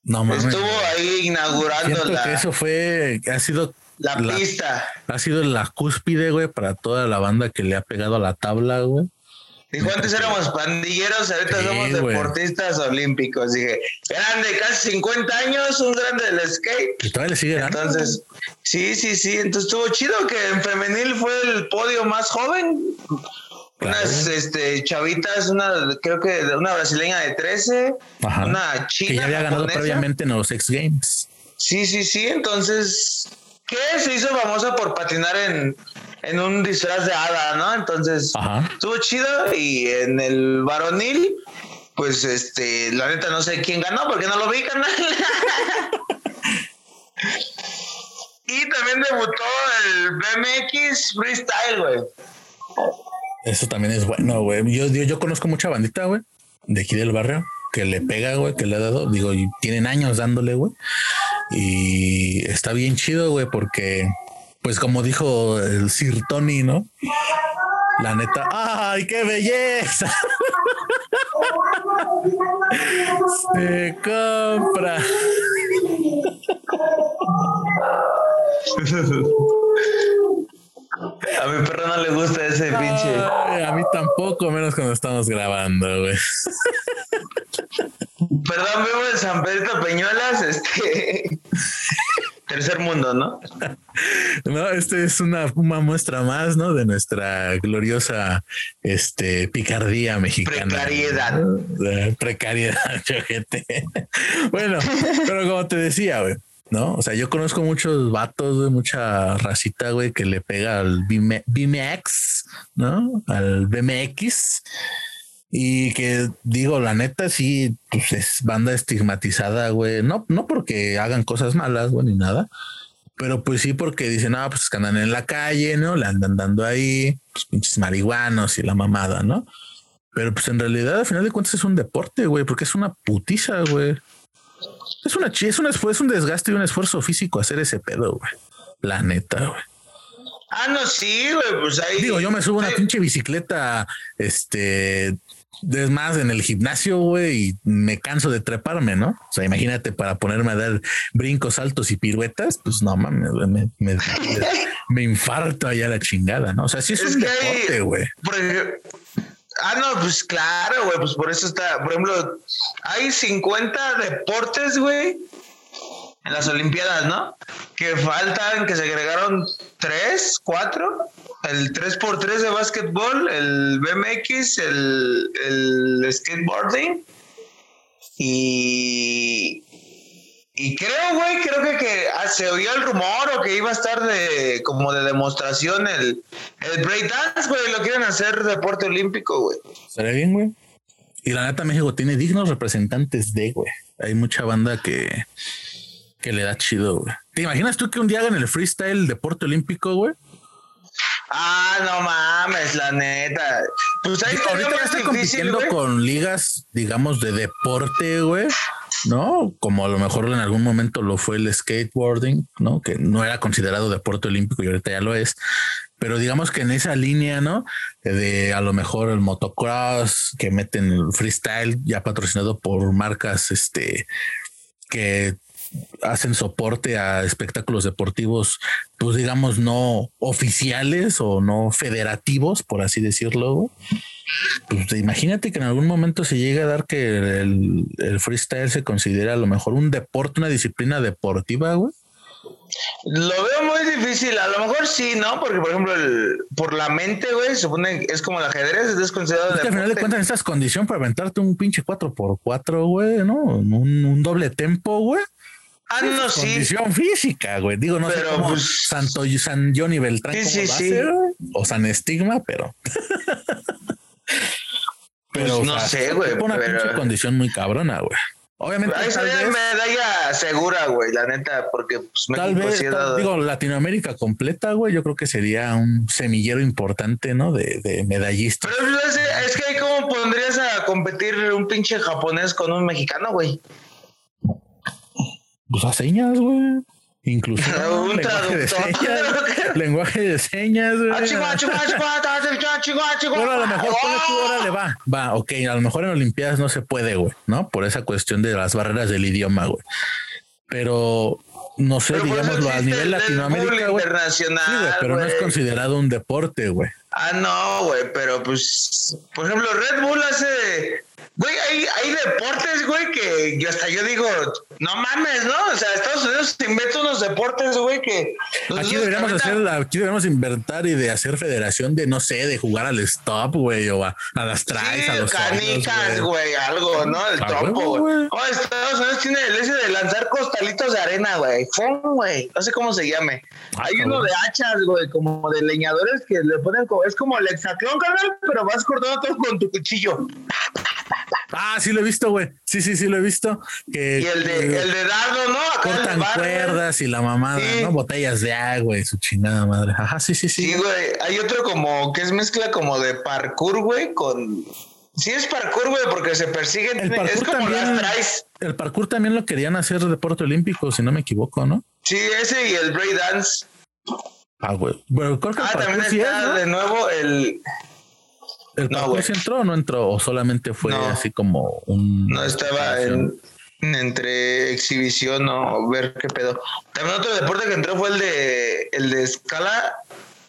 No mames. Estuvo ahí inaugurando la. eso fue, ha sido la, pista. Ha sido la cúspide, güey, para toda la banda que le ha pegado a la tabla, güey. Dijo, antes éramos pandilleros, ahorita somos deportistas olímpicos. Dije, grande, casi 50 años, un grande del skate. Y todavía le sigue dando. Entonces, sí, sí, sí. Entonces estuvo chido que en femenil fue el podio más joven. Unas este, chavitas, una, creo que una brasileña de 13, una chica. Que ya había ganado previamente en los X Games. Sí, sí, sí. Entonces, que se hizo famosa por patinar en, en un disfraz de hada, ¿no? Entonces, estuvo chido y en el varonil, pues este, la neta no sé quién ganó porque no lo vi, canal. y también debutó el BMX Freestyle, güey. Eso también es bueno, güey. Yo, yo, yo conozco mucha bandita, güey, de aquí del barrio, que le pega, güey, que le ha dado, digo, tienen años dándole, güey. Y está bien chido, güey, porque, pues como dijo el Sir Tony, ¿no? La neta, ¡ay, qué belleza! Se compra. A mi perro no le gusta ese pinche. a mí tampoco, menos cuando estamos grabando, güey. Perdón, vivo en San Pedro Peñuelas, este. Tercer mundo, ¿no? No, este es una, una, muestra más, ¿no? De nuestra gloriosa este, picardía mexicana. Precariedad. Precariedad, gente. Bueno, pero como te decía, güey, ¿no? O sea, yo conozco muchos vatos, de mucha racita, güey, que le pega al BMX, ¿no? Al BMX. Y que digo, la neta, sí, pues es banda estigmatizada, güey. No, no porque hagan cosas malas, güey, ni nada. Pero pues sí, porque dicen, ah, pues que andan en la calle, ¿no? Le andan dando ahí, pues pinches marihuanos y la mamada, ¿no? Pero pues en realidad, al final de cuentas, es un deporte, güey, porque es una putiza, güey. Es una es un esfuerzo, un desgaste y un esfuerzo físico hacer ese pedo, güey. La neta, güey. Ah, no, sí, güey, pues ahí. Digo, yo me subo una pinche bicicleta, este, es más en el gimnasio, güey, y me canso de treparme, ¿no? O sea, imagínate para ponerme a dar brincos, saltos y piruetas, pues no mames, me, me, me, infarto allá la chingada, ¿no? O sea, sí es, un deporte, güey. Ah, no, pues claro, güey, pues por eso está, por ejemplo, hay 50 deportes, güey, en las Olimpiadas, ¿no? Que faltan, que se agregaron tres, cuatro, el 3x3 de básquetbol, el BMX, el, el skateboarding y y creo, güey, creo que, que ah, se oía el rumor o que iba a estar de como de demostración el, el breakdance, güey, lo quieren hacer deporte olímpico, güey. Sería bien, güey. Y la neta México tiene dignos representantes de, güey. Hay mucha banda que, que le da chido, güey. ¿Te imaginas tú que un día hagan el freestyle deporte olímpico, güey? Ah, no mames, la neta. Pues ahí ahorita ya está compitiendo con ligas, digamos, de deporte, güey. ¿No? Como a lo mejor en algún momento lo fue el skateboarding, ¿no? Que no era considerado deporte olímpico y ahorita ya lo es. Pero digamos que en esa línea, ¿no? De a lo mejor el motocross que meten el freestyle ya patrocinado por marcas, este, que hacen soporte a espectáculos deportivos, pues digamos, no oficiales o no federativos, por así decirlo. Pues imagínate que en algún momento se llega a dar que el, freestyle se considera a lo mejor un deporte, una disciplina deportiva, güey. Lo veo muy difícil, a lo mejor sí, ¿no? Porque, por ejemplo, por la mente, güey, se supone que es como el ajedrez, es considerado. Es que al final de cuentas necesitas condición para aventarte un pinche 4x4, güey, ¿no? Un, un doble tempo, güey. Ah, no, sí. Condición física, güey. Digo, no sé cómo pues, Santo San Johnny Beltrán sí, sí, o San Estigma, pero. pero pues no sé, güey. Una pinche condición muy cabrona, güey. Obviamente, Ahí sería vez, medalla segura, güey, la neta, porque pues, tal México vez, sí tal- digo, Latinoamérica completa, güey, yo creo que sería un semillero importante, ¿no? De, de medallistas. Pero pues, es, es que cómo pondrías a competir un pinche japonés con un mexicano, güey. Pues a señas, güey. Incluso Un lenguaje de señas. lenguaje de señas. Bueno, a lo mejor tú, ¡Oh! va, va, ok, a lo mejor en Olimpiadas no se puede, güey, ¿no? Por esa cuestión de las barreras del idioma, güey. Pero no sé, digámoslo a nivel Latinoamérica, güey. internacional, Sí, güey, pero no es considerado un deporte, güey. Ah, no, güey, pero pues, por ejemplo, Red Bull hace, güey, hay, hay deportes, güey, que yo hasta yo digo, no mames, ¿no? O sea, Estados Unidos se inventa unos deportes, güey, que... Aquí deberíamos hacer, la- aquí deberíamos inventar y de hacer federación de, no sé, de jugar al stop, güey, o a, a las tries, Sí, a los canicas, hoyos, güey, algo, ¿no? El trompo, güey. Oh, Estados Unidos tiene el ese de lanzar costalitos de arena, güey. ¡Fum, güey! No sé cómo se llame. Ah, Hay cabrón. uno de hachas, güey, como de leñadores que le ponen como, es como el hexatlón, carnal, pero vas cortando todo con tu cuchillo. Ah, sí lo he visto, güey. Sí, sí, sí lo he visto. Que Y el de, el de dardo, ¿no? Acá cortan cuerdas y la mamada, Sí. ¿no? Botellas de agua y su chingada madre. Ajá, sí, sí, sí. Sí, güey. Hay otro como que es mezcla como de parkour, güey, con. Sí, es parkour, güey, porque se persiguen. El es parkour como también. las traes. El parkour también lo querían hacer deporte olímpico, si no me equivoco, ¿no? Sí, ese y el breakdance. Ah, güey. Bueno, creo que Ah, también sí es, está ¿no? de nuevo el. ¿El No, güey. sí entró o no entró? ¿O solamente fue No. así como un... No estaba en, entre exhibición o ver qué pedo. También otro deporte que entró fue el de el de escala,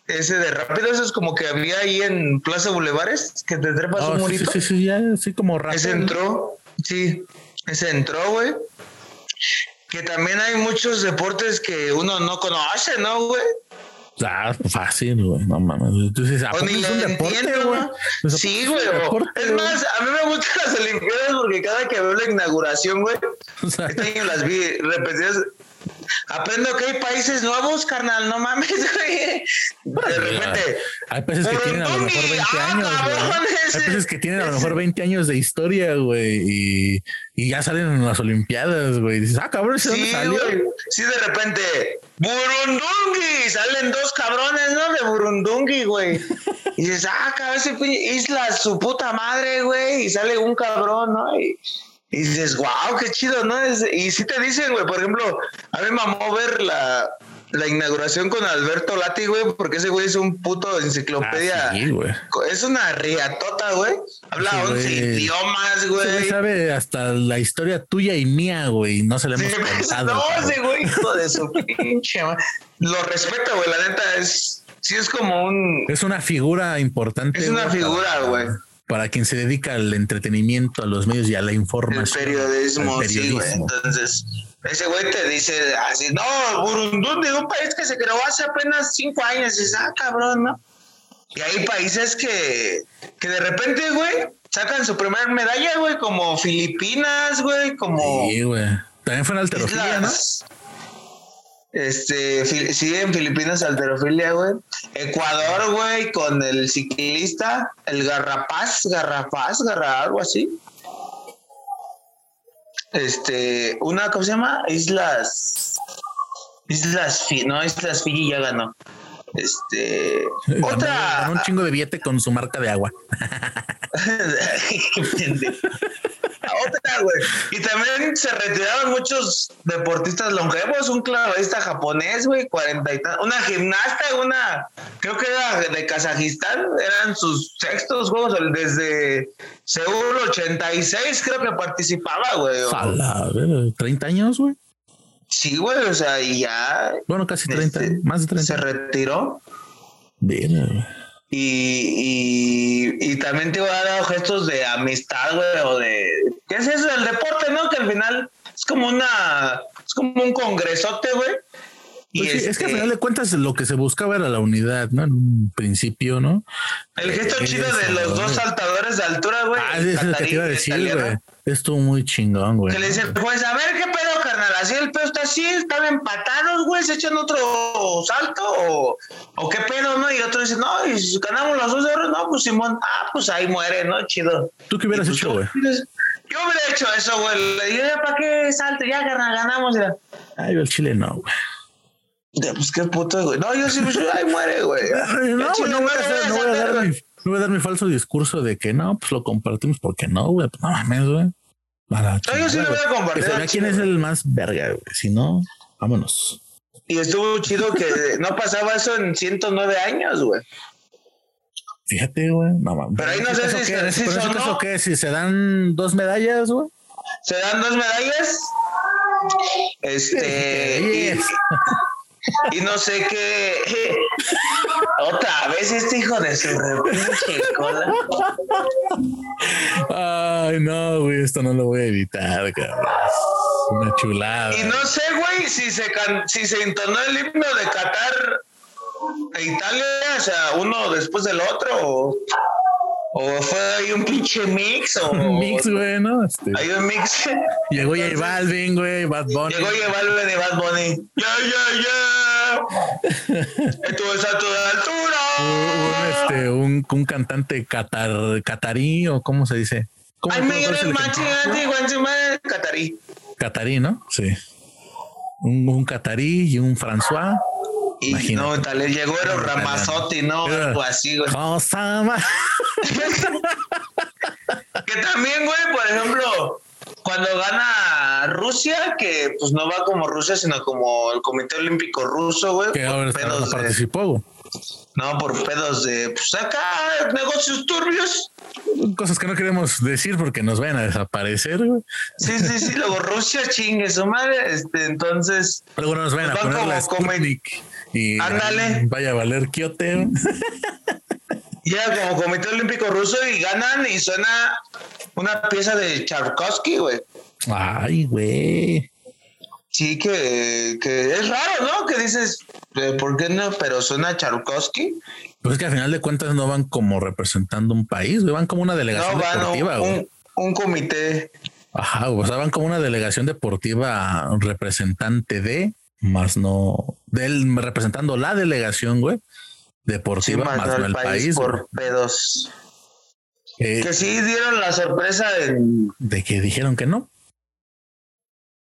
ese de rápido, eso es como que había ahí en Plaza Bulevares, que te trepas Oh, un sí, sí, murito. sí, sí, ya, así como rápido. Ese entró, sí, ese entró, güey. Que también hay muchos deportes que uno no conoce, ¿no, güey? Ah, fácil, güey. No mames. Entonces, ¿a ni es un deporte, güey? Pues, ¿a Sí, güey. es más, a mí me gustan las Olimpiadas porque cada que veo la inauguración, güey, Este año las vi repetidas. Aprendo que hay países nuevos, carnal, no mames, güey. De repente. Hay países que tienen a lo mejor 20 Ah, años, cabrón, Hay países que tienen a lo mejor 20 años de historia, güey, y, y ya salen en las Olimpiadas, güey. Dices, ah, cabrón, ¿ese dónde Sí, salió? güey. Sí, de repente. Burundungi. Salen dos cabrones, ¿no? De Burundungi, güey. Y dices, ah, cabrón, ese isla, su puta madre, güey. Y sale un cabrón, ¿no? Y, y dices, wow, qué chido, ¿no? Es- y sí te dicen, güey, por ejemplo, a mí me mamó ver la, la inauguración con Alberto Lati, güey, porque ese güey es un puto enciclopedia. Ah, sí. Es una riatota, güey. Habla Sí, 11 güey. idiomas, güey güey. sabe hasta la historia tuya y mía, güey. No se Sí, hemos contado. no, ese güey, hijo de su pinche Lo respeto, güey. La neta es. Sí, es como un. Es una figura importante. Es una figura, güey. Para quien se dedica al entretenimiento, a los medios y a la El información. periodismo, El sí, güey. periodismo. Entonces, ese güey te dice así, no, Burundún de un país que se creó hace apenas cinco años. Y dices, ah, cabrón, ¿no? Y hay países que, que de repente, güey, sacan su primera medalla, güey, como Filipinas, güey, como. Sí, güey. También fue alterofilia, ¿no? Este, sí, en Filipinas alterofilia, güey. Ecuador, güey, con el ciclista, el Garrapaz, Garrapaz, Garra, algo así. Este, una, ¿cómo se llama? Islas. Islas, Fi- no, Islas Fiji ya ganó. Este, Ganó- otra. ganó un chingo de billete con su marca de agua. Otra, güey. Y también se retiraron muchos deportistas longevos. Un clavadista japonés, güey, cuarenta y tan- Una gimnasta, una, creo que era de Kazajistán. Eran sus sextos juegos desde Seúl 86, creo que participaba, güey. o- A la verga, 30 años, güey. Sí, güey, o sea, y ya Bueno, casi 30, Este, más de se 30. retiró. Verga, güey. Y, y, y también te va a dar gestos de amistad, güey, o de... ¿Qué es eso del deporte, no? Que al final es como una... Es como un congresote, güey. Y Pues sí, es que al este, final de cuentas lo que se buscaba era la unidad, ¿no? En un principio, ¿no? el gesto Eh, chido eso, de los dos güey. saltadores de altura, güey. Ah, es lo que te iba a decir, güey. Estuvo muy chingón, güey. Que le dice, pues a ver qué pedo, carnal. Así el pedo está así, están empatados, güey. Se echan otro salto o, o qué pedo, ¿no? Y otro dice, no, y si ganamos los dos oro, no, pues Simón, ah, pues ahí muere, ¿no? Chido. ¿Tú qué hubieras Y pues, hecho, güey? Yo, Yo hubiera hecho eso, güey. Le dije, ¿para qué salte? Ya ganamos. Ya. Ay, el chile no, güey. Ya, pues qué puto, güey. No, yo sí, pues, ay, muere, güey. No, Chile, no, voy a, hacer- no voy a dar mi, no voy a dar mi falso discurso de que no, pues lo compartimos porque no, güey. Pues no mames, güey. A la No, yo sí lo voy a compartir Que se al vea quién es el más verga, güey. Si no, vámonos. Y estuvo chido que no pasaba eso en 109 años, güey. Fíjate, güey. No mames. Pero ahí no sé ¿Eso si si qué? Si se dan dos medallas, güey. Se dan dos medallas. Este. Yes. y, y no sé qué. Otra vez este hijo de su repinche cola. Ay, no, güey. Esto no lo voy a editar, cabrón. Una chulada. Y no sé, güey, si se can- si se entonó el himno de Qatar e Italia, o sea, uno después del otro, o, o fue ahí un pinche mix, o Un mix, güey, ¿no? Este, hay un mix. llegó J Balvin, güey, Bad Bunny. Llegó J Balvin y Bad Bunny. ¡Ya, ya, ya! Esto es a toda Un, altura. este, un, un cantante catar, catarí o cómo se dice. ¿Cómo, Ay, me el el guanchima, catarí. Catarí, ¿no? Sí. Un, un catarí y un François. Y Imagínate. no, tal vez llegó era un Ramazotti, ¿no? Algo así, güey. Osama. Que también, güey, por ejemplo, cuando gana Rusia, que pues no va como Rusia, sino como el Comité Olímpico Ruso, güey. Que ahora no participó, güey. no, por pedos de, pues acá, negocios turbios. Cosas que no queremos decir porque nos vayan a desaparecer, güey. Sí, sí, sí, luego Rusia chingue su madre, este, entonces, Luego no nos a Van poner la Sputnik y Ándale. vaya a valer quiote. llega como Comité Olímpico Ruso y ganan y suena una pieza de Tchaikovsky, güey. Ay, güey. Sí, que, que es raro, ¿no? Que dices, eh, ¿por qué no? Pero suena Tchaikovsky. Pues es que al final de cuentas no van como representando un país, güey, van como una delegación No, van deportiva, un, güey. un, un comité. Ajá, o sea, van como una delegación deportiva representante de, más no, del representando la delegación, güey, Sí, deportiva, más mandó no el país, país, por pedos. Eh, Que sí dieron la sorpresa en, de que dijeron que no.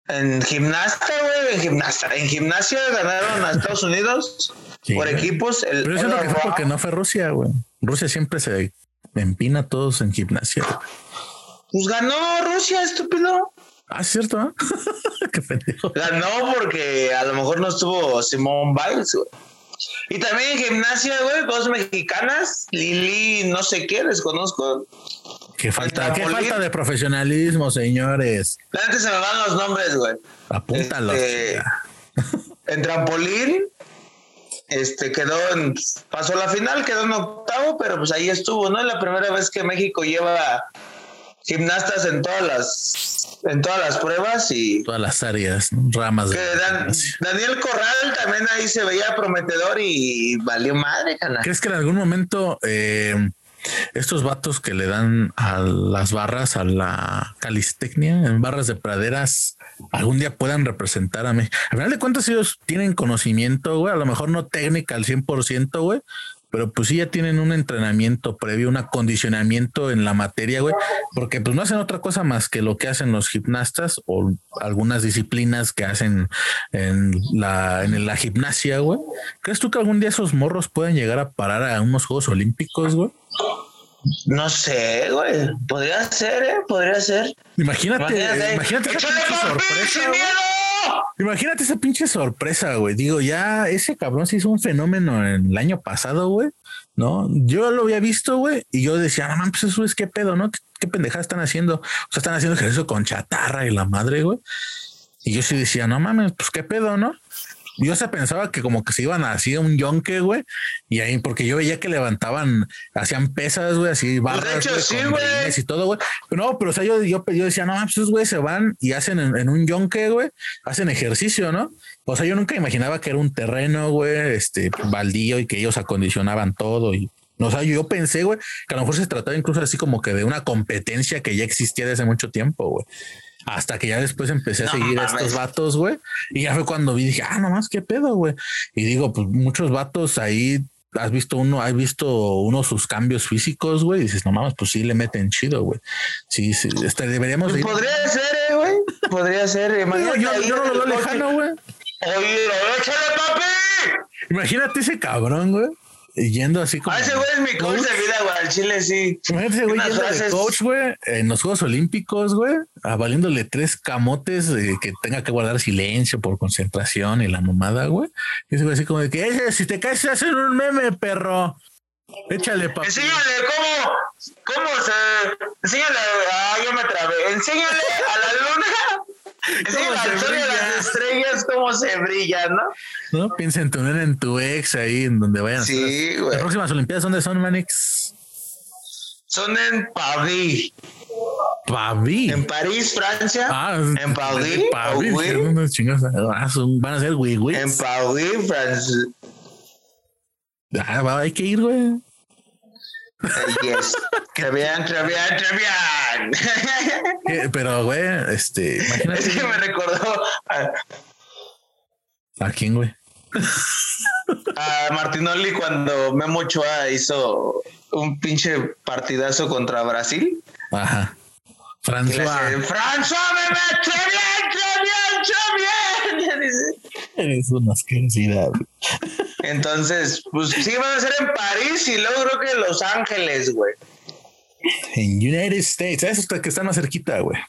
en gimnasta, güey. En gimnasta. En gimnasia ganaron a Estados Unidos Sí, por güey. equipos. El Pero yo siento que fue porque no fue Rusia, güey. Rusia siempre se empina a todos en gimnasia. güey. Pues ganó Rusia, estúpido. Ah, es cierto, ¿eh? Qué pendejo. Ganó porque a lo mejor no estuvo Simón Biles, güey. Y también en gimnasia, güey, dos mexicanas, Lili, no sé qué, desconozco. Qué falta, qué falta de profesionalismo, señores. Gente se me van los nombres, güey. Apúntalos. Este. En trampolín, este quedó en, pasó la final, quedó en octavo, pero pues ahí estuvo, ¿no? Es la primera vez que México lleva gimnastas en todas las, en todas las pruebas y Todas las áreas, ramas de que Dan-. Daniel Corral también ahí se veía prometedor y valió madre, canal. ¿Crees que en algún momento eh, estos vatos que le dan a las barras, a la calistecnia, en barras de praderas, algún día puedan representar a México? Al final de cuentas, ellos tienen conocimiento, güey, a lo mejor no técnica al 100%, güey. Pero pues sí ya tienen un entrenamiento previo, un acondicionamiento en la materia, güey, porque pues no hacen otra cosa más que lo que hacen los gimnastas o algunas disciplinas que hacen en la, en la gimnasia, güey. ¿Crees tú que algún día esos morros pueden llegar a parar a unos Juegos Olímpicos, güey? No sé, güey. Podría ser, ¿eh? Podría ser. Imagínate, imagínate, ¡Échale pinche con sorpresa. güey. Imagínate esa pinche sorpresa, güey. Digo, ya ese cabrón se hizo un fenómeno en el año pasado, güey. No, yo lo había visto, güey, y yo decía, no mames, pues eso es qué pedo, ¿no? ¿Qué, qué pendejadas están haciendo? O sea, están haciendo ejercicio con chatarra y la madre, güey. Y yo sí decía, no mames, pues qué pedo, ¿no? Yo se pensaba que como que se iban así a un yonque, güey. Y ahí, porque yo veía que levantaban, hacían pesas, güey, así barras, hecho, güey, sí, con güey. rines y todo, güey. Pero no, pero o sea, yo, yo, yo decía, no, mames, esos güey se van y hacen en, en un yonque, güey, hacen ejercicio, ¿no? O sea, yo nunca imaginaba que era un terreno, güey, este, baldío y que ellos acondicionaban todo y o sea, yo pensé, güey, que a lo mejor se trataba incluso así como que de una competencia que ya existía desde mucho tiempo, güey. Hasta que ya después empecé a No seguir a estos vatos, güey. Y ya fue cuando vi, dije, ah, nomás qué pedo, güey. Y digo, pues muchos vatos ahí has visto uno, has visto uno sus cambios físicos, güey, y dices, no mames, pues sí le meten chido, güey. Sí, sí, este, deberíamos pues Podría ser, eh, güey. Podría ser. Imagínate yo, yo, no lo veo lejano, güey. Oye, échale, papi. Imagínate ese cabrón, güey yendo así como. Ah, ese güey es mi coach, de vida, güey. Al Chile sí. Ese güey yendo de coach, güey, en los Juegos Olímpicos, güey, valiéndole tres camotes de que tenga que guardar silencio por concentración y la mamada, güey. Y ese güey así como de que, ese, si te caes, se hacen un meme, perro. Échale, papi. Enséñale cómo, cómo se. Enséñale. Ah, yo me trabé. Enséñale a la luna es la historia de las estrellas, cómo se brillan, ¿no? No, piensa en tener en tu ex ahí, en donde vayan. Sí, güey. Las próximas Olimpiadas, ¿dónde son, Manix? Son en París. París. En París, Francia. Ah, en París. París. Ah, van a ser güey, güey. En París, Francia. Ah, hay que ir, güey. Yes. Que bien, que. Pero, güey, este, imagínate. Es que me recordó. A, ¿A quién, güey? A Martinoli cuando Memo Ochoa hizo un pinche partidazo contra Brasil. Ajá. François. François, bebé, che bien, bien, bien. Eres una asquerosidad. Entonces, pues sí, van a ser en París y luego creo que en Los Ángeles, güey. En United States, eso que está más cerquita, güey.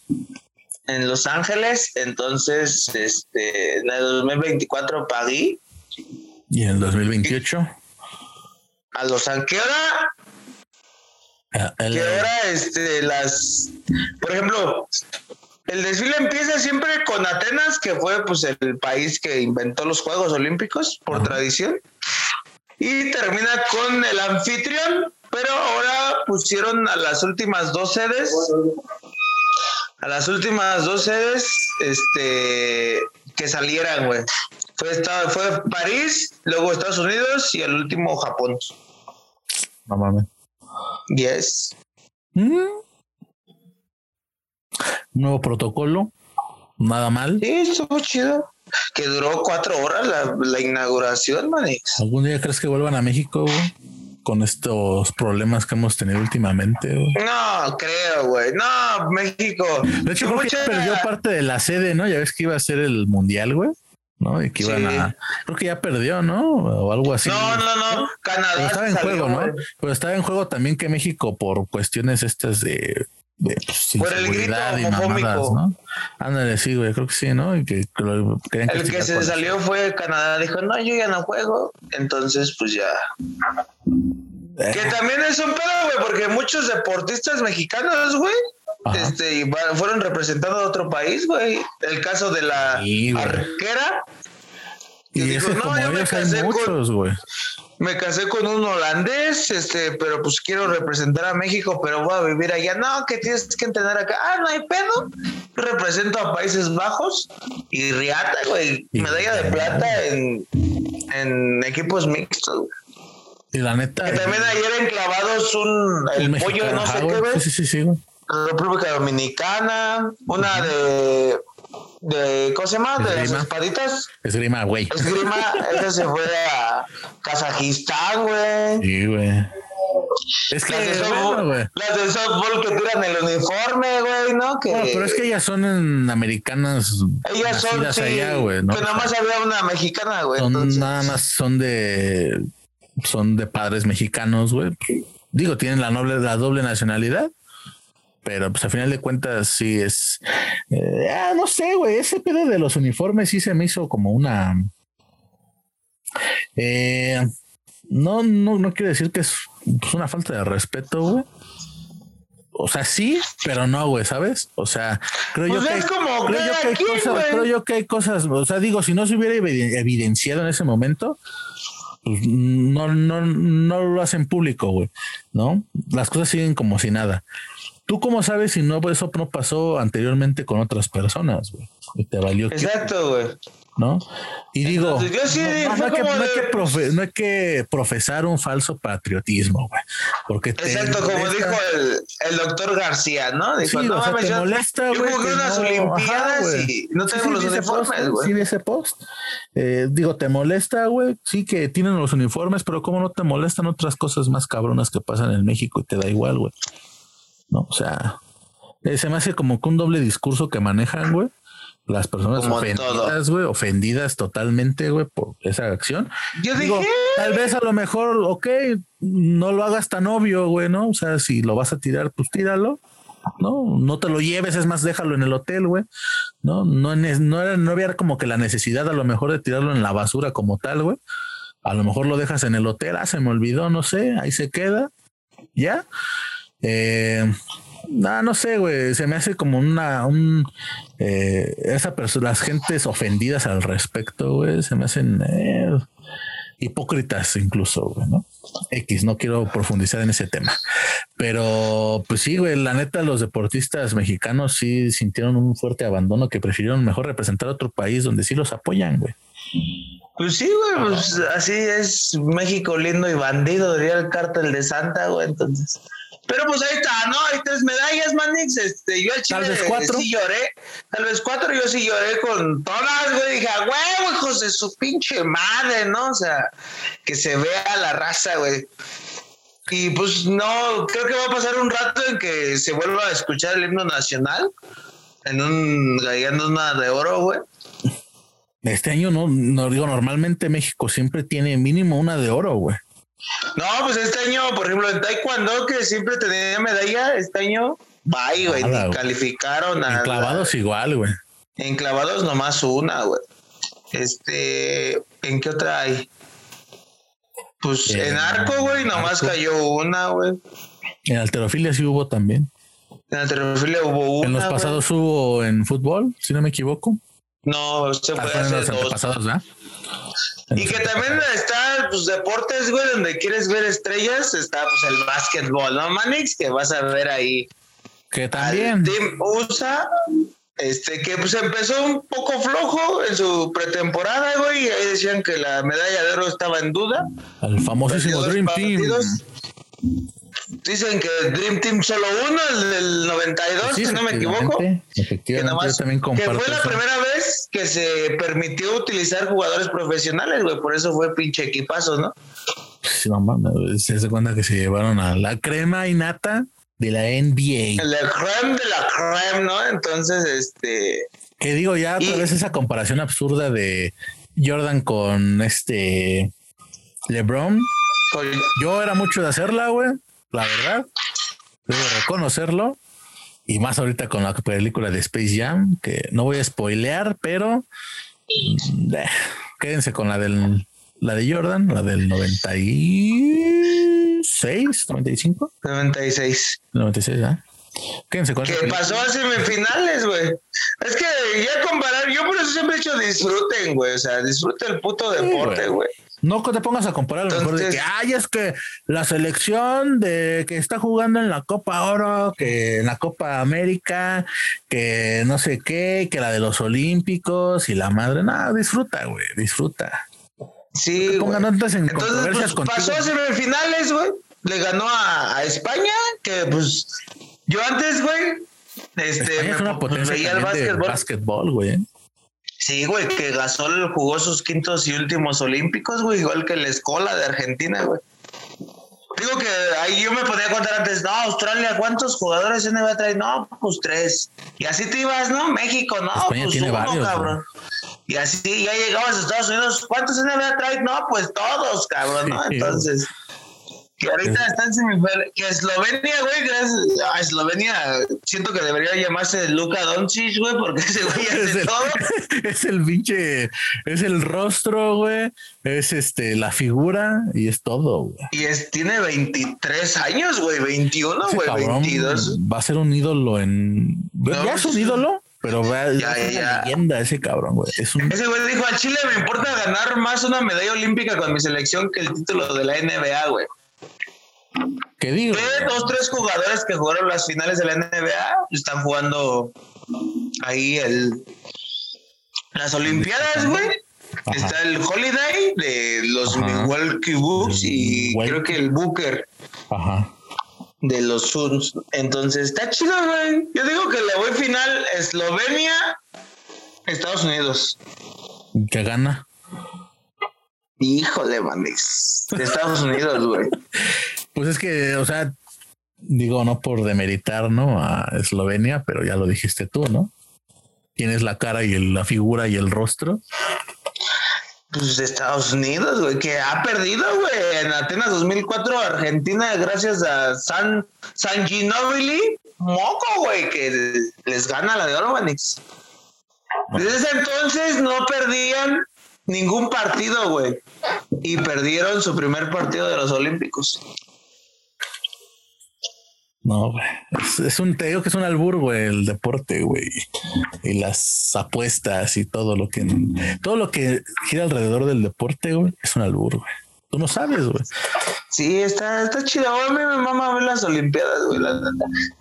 En Los Ángeles, entonces, este, en el 2024 París. ¿Y en el 2028? A Los Ángeles. ¿Qué hora? Ah, ¿Qué hora, este, las, por ejemplo, el desfile empieza siempre con Atenas, que fue pues el país que inventó los Juegos Olímpicos por tradición, y termina con el anfitrión, pero ahora pusieron a las últimas dos sedes, a las últimas dos sedes, este, que salieran, güey. Fue, fue París, luego Estados Unidos y el último Japón. No mames. Yes. Mm nuevo protocolo, nada mal. Sí, estuvo chido. Que duró cuatro horas la, inauguración, Manix. ¿Algún día crees que vuelvan a México con estos problemas que hemos tenido últimamente? No, creo, güey. No, México. De hecho, creo que perdió parte de la sede, ¿no? Ya ves que iba a ser el mundial, güey. ¿No? Y que iban a. Creo que ya perdió, ¿no? O algo así. No, no, no. Canadá. Pero estaba en juego, ¿no? Pero estaba en juego también que México, por cuestiones estas de de pues, Por el grito y mamadas, ¿no? Ándale, sí, güey, creo que sí, ¿no? Y que, el que se salió fue Canadá, dijo, no, yo ya no juego, entonces pues ya. Eh. Que también es un pedo, güey, porque muchos deportistas mexicanos, güey, este, fueron representando a otro país, güey. El caso de la arquera. Y dijo, no, yo me casé muchos, güey me casé con un holandés, este, pero pues quiero representar a México, pero voy a vivir allá. No, que tienes que entender acá. Ah, no hay pedo. Represento a Países Bajos y Riata, güey. Medalla de plata en, en equipos mixtos. Y la neta. Que también ayer enclavados un el, pollo, no sé qué, güey. Sí, sí, sí, República Dominicana, una de de ¿cómo se llama? De las espaditas. Esgrima, güey. Esgrima, ese se fue a Kazajistán, güey. Sí, güey. Es que las de, softball, las de softball que tiran el uniforme, güey, ¿no? Que... pero es que ellas son americanas. Ellas son sí, allá, güey, ¿no? Que nada más había una mexicana, güey. Son, Nada más son de son de padres mexicanos, güey. Digo, tienen la noble, la doble nacionalidad, pero pues a final de cuentas sí es, eh, ah, no sé, güey, ese pedo de los uniformes sí se me hizo como una, eh, no, no, no quiero decir que es pues, una falta de respeto, güey. O sea, sí, pero no, güey, ¿sabes? O sea, creo yo pues que, es como creo, yo que hay cosas, creo yo que hay cosas, o sea, digo, si no se hubiera evidenciado en ese momento, pues no, no, no lo hacen público, güey, ¿no? Las cosas siguen como si nada. ¿Tú cómo sabes si no eso no pasó anteriormente con otras personas, güey? Y te valió. Exacto, güey. ¿no? Y digo, no, hay que, profesar un falso patriotismo, güey. Porque Exacto, como dijo el, doctor García, ¿no? Dijo, no, te molesta, güey. Yo jugué unas Olimpiadas y no tenemos los uniformes, güey. Sí, ese post. Eh, digo, ¿te molesta, güey? Sí que tienen los uniformes, pero ¿cómo no te molestan otras cosas más cabronas que pasan en México y te da igual, güey? No, o sea, eh, se me hace como que un doble discurso que manejan, güey las personas ofendidas, güey, ofendidas totalmente, güey, por esa acción. Yo Digo, dije, tal vez a lo mejor, ok, no lo hagas tan obvio, güey, ¿no? O sea, si lo vas a tirar, pues tíralo. No, no te lo lleves, es más, déjalo en el hotel, güey. No, no, no, era, no había como que la necesidad a lo mejor de tirarlo en la basura como tal, güey. A lo mejor lo dejas en el hotel, ah, se me olvidó, no sé, ahí se queda. Ya. Eh, no, no sé, güey. Se me hace como una, un, eh, esa persona, las gentes ofendidas al respecto, güey, se me hacen eh, hipócritas incluso, güey, ¿no? X, no quiero profundizar en ese tema. Pero, pues sí, güey, la neta, los deportistas mexicanos sí sintieron un fuerte abandono que prefirieron mejor representar a otro país donde sí los apoyan, güey. Pues sí, güey, pues así es México lindo y bandido, diría el cártel de Santa, güey, entonces. Pero pues ahí está, ¿no? Hay tres medallas, Manix. Este, yo al Chile Tal vez cuatro. sí lloré. Tal vez cuatro, yo sí lloré con todas, güey. Dije, güey, hijos de su pinche madre, ¿no? O sea, que se vea la raza, güey. Y pues no, creo que va a pasar un rato en que se vuelva a escuchar el himno nacional en un gallando una de oro, güey. Este año no, no digo, normalmente México siempre tiene mínimo una de oro, güey. No, pues este año, por ejemplo, en Taekwondo, que siempre tenía medalla, este año, bye, güey, ni calificaron a. En clavados igual, güey. En clavados nomás una, güey. Este, ¿en qué otra hay? Pues en arco, güey, nomás cayó una, güey. En alterofilia sí hubo también. En alterofilia hubo una. En los pasados hubo en fútbol, si no me equivoco. No, se puede hacer en los antepasados, ¿verdad? Y que también está, pues, deportes, güey, donde quieres ver estrellas, está, pues, el básquetbol, ¿no, Manix? Que vas a ver ahí. Que también. Team USA, este, que pues empezó un poco flojo en su pretemporada, güey, y ahí decían que la medalla de oro estaba en duda. El famosísimo Dream Team. Dicen que Dream Team solo uno, el del 92, si no me equivoco. Efectivamente, que, también que fue la primera vez que se permitió utilizar jugadores profesionales, güey. Por eso fue pinche equipazo, ¿no? Sí, no mames, se hace cuenta que se llevaron a la crema y nata de la NBA. La creme de la creme, ¿no? Entonces, este. Que digo, ya otra vez esa comparación absurda de Jordan con este LeBron. Yo era mucho de hacerla, güey la verdad. Debo reconocerlo. Y más ahorita con la película de Space Jam, que no voy a spoilear, pero mm, eh, quédense con la del la de Jordan, la del 96, 95. 96. 96, ¿ah? Quédense con Que pasó a semifinales, güey. Es que ya comparar, yo por eso siempre he dicho disfruten, güey. O sea, disfruten el puto deporte, güey. No te pongas a comparar a lo mejor de que, ay, es que la selección de que está jugando en la Copa Oro, que en la Copa América, que no sé qué, que la de los Olímpicos y la madre, nada, disfruta, güey, disfruta. Sí. No pongan en Entonces, pues, pasó a semifinales, güey. Le ganó a, España, que pues yo antes, güey, este, es una el básquetbol, güey. Sí, güey, que Gasol jugó sus quintos y últimos olímpicos, güey, igual que la escuela de Argentina, güey. Digo que ahí yo me podía contar antes, no, Australia, ¿cuántos jugadores NBA trae? No, pues tres. Y así te ibas, ¿no? México, no, pues uno, cabrón. Y así ya llegabas a Estados Unidos, ¿cuántos NBA trae? No, pues todos, cabrón, ¿no? Entonces... Que ahorita está en semifinales. Que Eslovenia, güey, gracias a Eslovenia, siento que debería llamarse Luka Doncic, güey, porque ese güey hace es todo. es el pinche, es el rostro, güey, es este, la figura y es todo, güey. Y es, tiene 23 años, güey, 21, güey, 22. Va a ser un ídolo en. ¿Ya es un ídolo? Pero va, ya, es una leyenda ese cabrón, güey. Ese güey dijo, a Chile me importa ganar más una medalla olímpica con mi selección que el título de la NBA, güey. ¿Qué digo? Que dos, tres jugadores que jugaron las finales de la NBA están jugando ahí el las Olimpiadas, güey. Está el Holiday de los Milwaukee Bucks y creo que el Booker. Ajá. De los Suns. Entonces, está chido, güey. Yo digo que la voy final Eslovenia, Estados Unidos. ¿Qué gana? Híjole, manes. De Estados Unidos, güey. Pues es que, o sea, digo, no por demeritar, ¿no? A Eslovenia, pero ya lo dijiste tú, ¿no? Tienes la cara y la figura y el rostro. Pues de Estados Unidos, güey, que ha perdido, güey, en Atenas 2004, Argentina, gracias a San, San Ginobili, moco, güey, que les gana la de oro, Desde ese entonces no perdían ningún partido, güey, y perdieron su primer partido de los Olímpicos. No, güey. Es, un, te digo que es un albur, güey, el deporte, güey. Y las apuestas y todo lo que, todo lo que gira alrededor del deporte, güey, es un albur, güey. Tú no sabes, güey. Sí, está, está chido. A mí me mama ver las Olimpiadas, güey.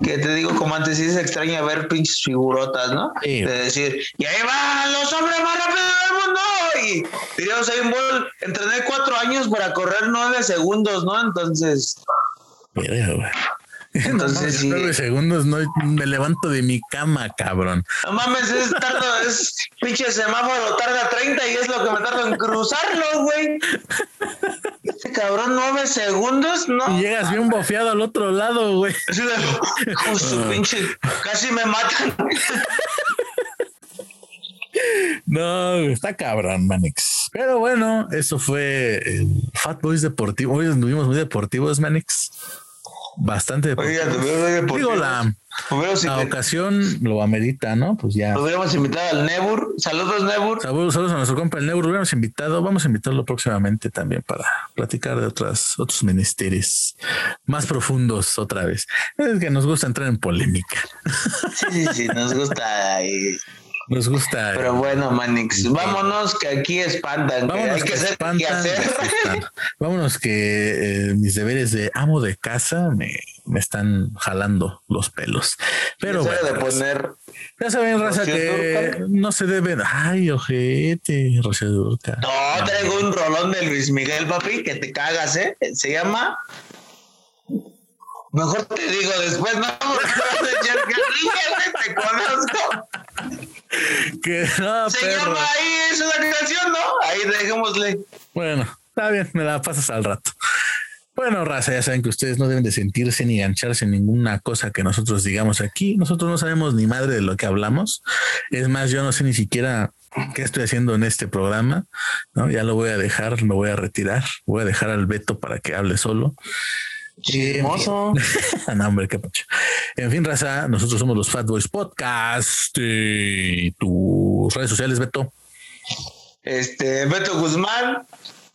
que te digo, como antes, sí es extraña ver pinches figurotas, ¿no? de decir, y ahí van los hombres más rápidos del mundo. Y diríamos, hay un bol, entrené cuatro años para correr nueve segundos, ¿no? Entonces. Mira, güey. Entonces, sí. Nueve segundos no me levanto de mi cama, cabrón. No mames, es tardo, es pinche semáforo, tarda 30 y es lo que me tardo en cruzarlo, güey. Este cabrón, nueve segundos, ¿no? Y llegas bien bofeado al otro lado, güey. Justo, pinche, casi me matan. No, está cabrón, Manix. Pero bueno, eso fue el Fat Boys Deportivo. Hoy estuvimos muy deportivos, Manix bastante Digo, la, ocasión lo amerita, ¿no? Pues ya. Lo hubiéramos invitado al Nebur. Saludos, Nebur. Saludos, a nuestro compa el Nebur. Lo hubiéramos invitado. Vamos a invitarlo próximamente también para platicar de otras, otros ministerios más profundos otra vez. Es que nos gusta entrar en polémica. Sí, sí, sí, nos gusta. Nos gusta. Pero bueno, Manix, vámonos que aquí espantan. Vámonos que, Vámonos que eh, mis deberes de amo de casa me, me están jalando los pelos. Pero bueno, de poner ya saben, raza, que no se deben. Ay, ojete, Rocío Durca. No, traigo un rolón de Luis Miguel, papi, que te cagas, ¿eh? Se llama Mejor te digo después, no, te conozco. Que no, Se llama ahí, es una canción, ¿no? Ahí dejémosle. Bueno, está bien, me la pasas al rato. Bueno, raza, ya saben que ustedes no deben de sentirse ni gancharse en ninguna cosa que nosotros digamos aquí. Nosotros no sabemos ni madre de lo que hablamos. Es más, yo no sé ni siquiera qué estoy haciendo en este programa. ¿no? Ya lo voy a dejar, lo voy a retirar. Voy a dejar al Beto para que hable solo. Chismoso. no, hombre, qué pacho. En fin, raza, nosotros somos los Fat Boys Podcast. Y tus redes sociales, Beto. Este, Beto Guzmán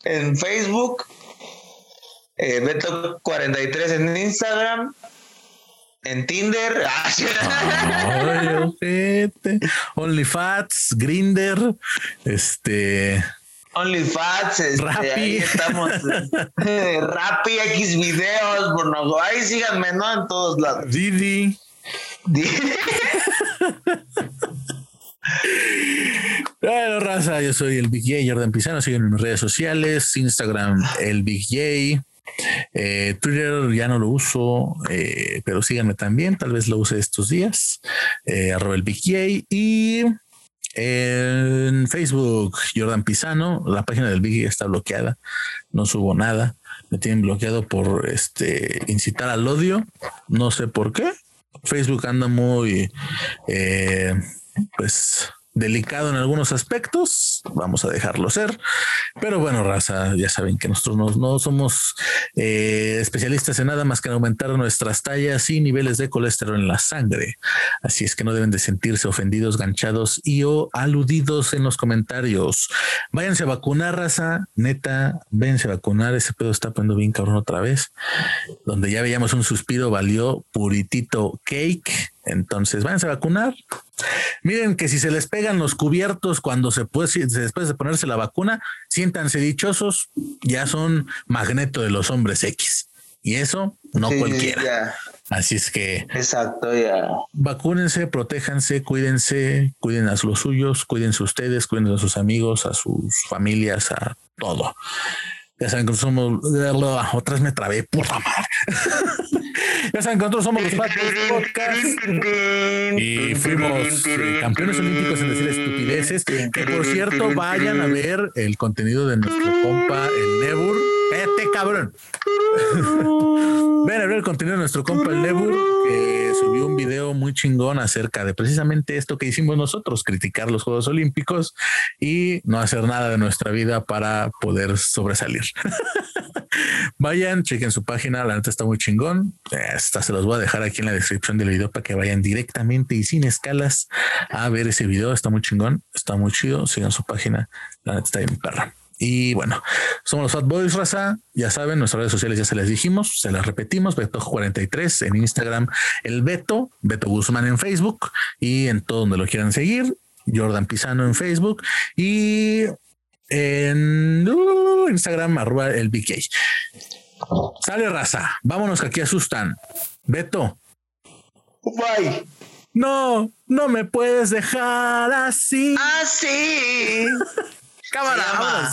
en Facebook. Eh, Beto43 en Instagram. En Tinder, OnlyFats, Grinder, este, OnlyFans, este, ahí estamos. Rappi, X videos, bueno, ahí síganme, ¿no? En todos lados. Didi. bueno, raza, yo soy el Big J, Jordan Pizano, siguen en mis redes sociales, Instagram, el Big J. Eh, Twitter ya no lo uso, eh, pero síganme también, tal vez lo use estos días, eh, arroba el Big J y en Facebook, Jordan Pisano, la página del Biggie está bloqueada, no subo nada, me tienen bloqueado por este incitar al odio, no sé por qué. Facebook anda muy, eh, pues delicado en algunos aspectos, vamos a dejarlo ser. Pero bueno, raza, ya saben que nosotros no, somos eh, especialistas en nada más que en aumentar nuestras tallas y niveles de colesterol en la sangre. Así es que no deben de sentirse ofendidos, ganchados y o aludidos en los comentarios. Váyanse a vacunar, raza, neta, váyanse a vacunar. Ese pedo está poniendo bien cabrón otra vez. Donde ya veíamos un suspiro, valió puritito cake entonces, váyanse a vacunar. Miren que si se les pegan los cubiertos cuando se puede, después de ponerse la vacuna, siéntanse dichosos, ya son magneto de los hombres X. Y eso no cualquiera. Así es que. Exacto, ya. Vacúnense, protéjanse, cuídense, cuiden a los suyos, cuídense ustedes, cuiden a sus amigos, a sus familias, a todo. Ya saben que somos. Otras me trabé, puta madre. Ya saben que nosotros somos los Fat Podcast. Y fuimos eh, campeones olímpicos en decir estupideces. Que por cierto, vayan a ver el contenido de nuestro compa, el Nebur. Cabrón. Ven a ver el contenido de nuestro compa el Nebur, que subió un video muy chingón acerca de precisamente esto que hicimos nosotros, criticar los Juegos Olímpicos y no hacer nada de nuestra vida para poder sobresalir. vayan, chequen su página, la neta está muy chingón. Esta se los voy a dejar aquí en la descripción del video para que vayan directamente y sin escalas a ver ese video. Está muy chingón, está muy chido. Sigan su página, la neta está bien perra. Y bueno, somos los Fat Boys Raza. Ya saben, nuestras redes sociales ya se les dijimos, se las repetimos. Beto43 en Instagram, el Beto, Beto Guzmán en Facebook y en todo donde lo quieran seguir. Jordan Pisano en Facebook y en uh, Instagram, arroba el BK. Sale raza, vámonos que aquí asustan. Beto. Bye. No, no me puedes dejar así. Así. Cámara.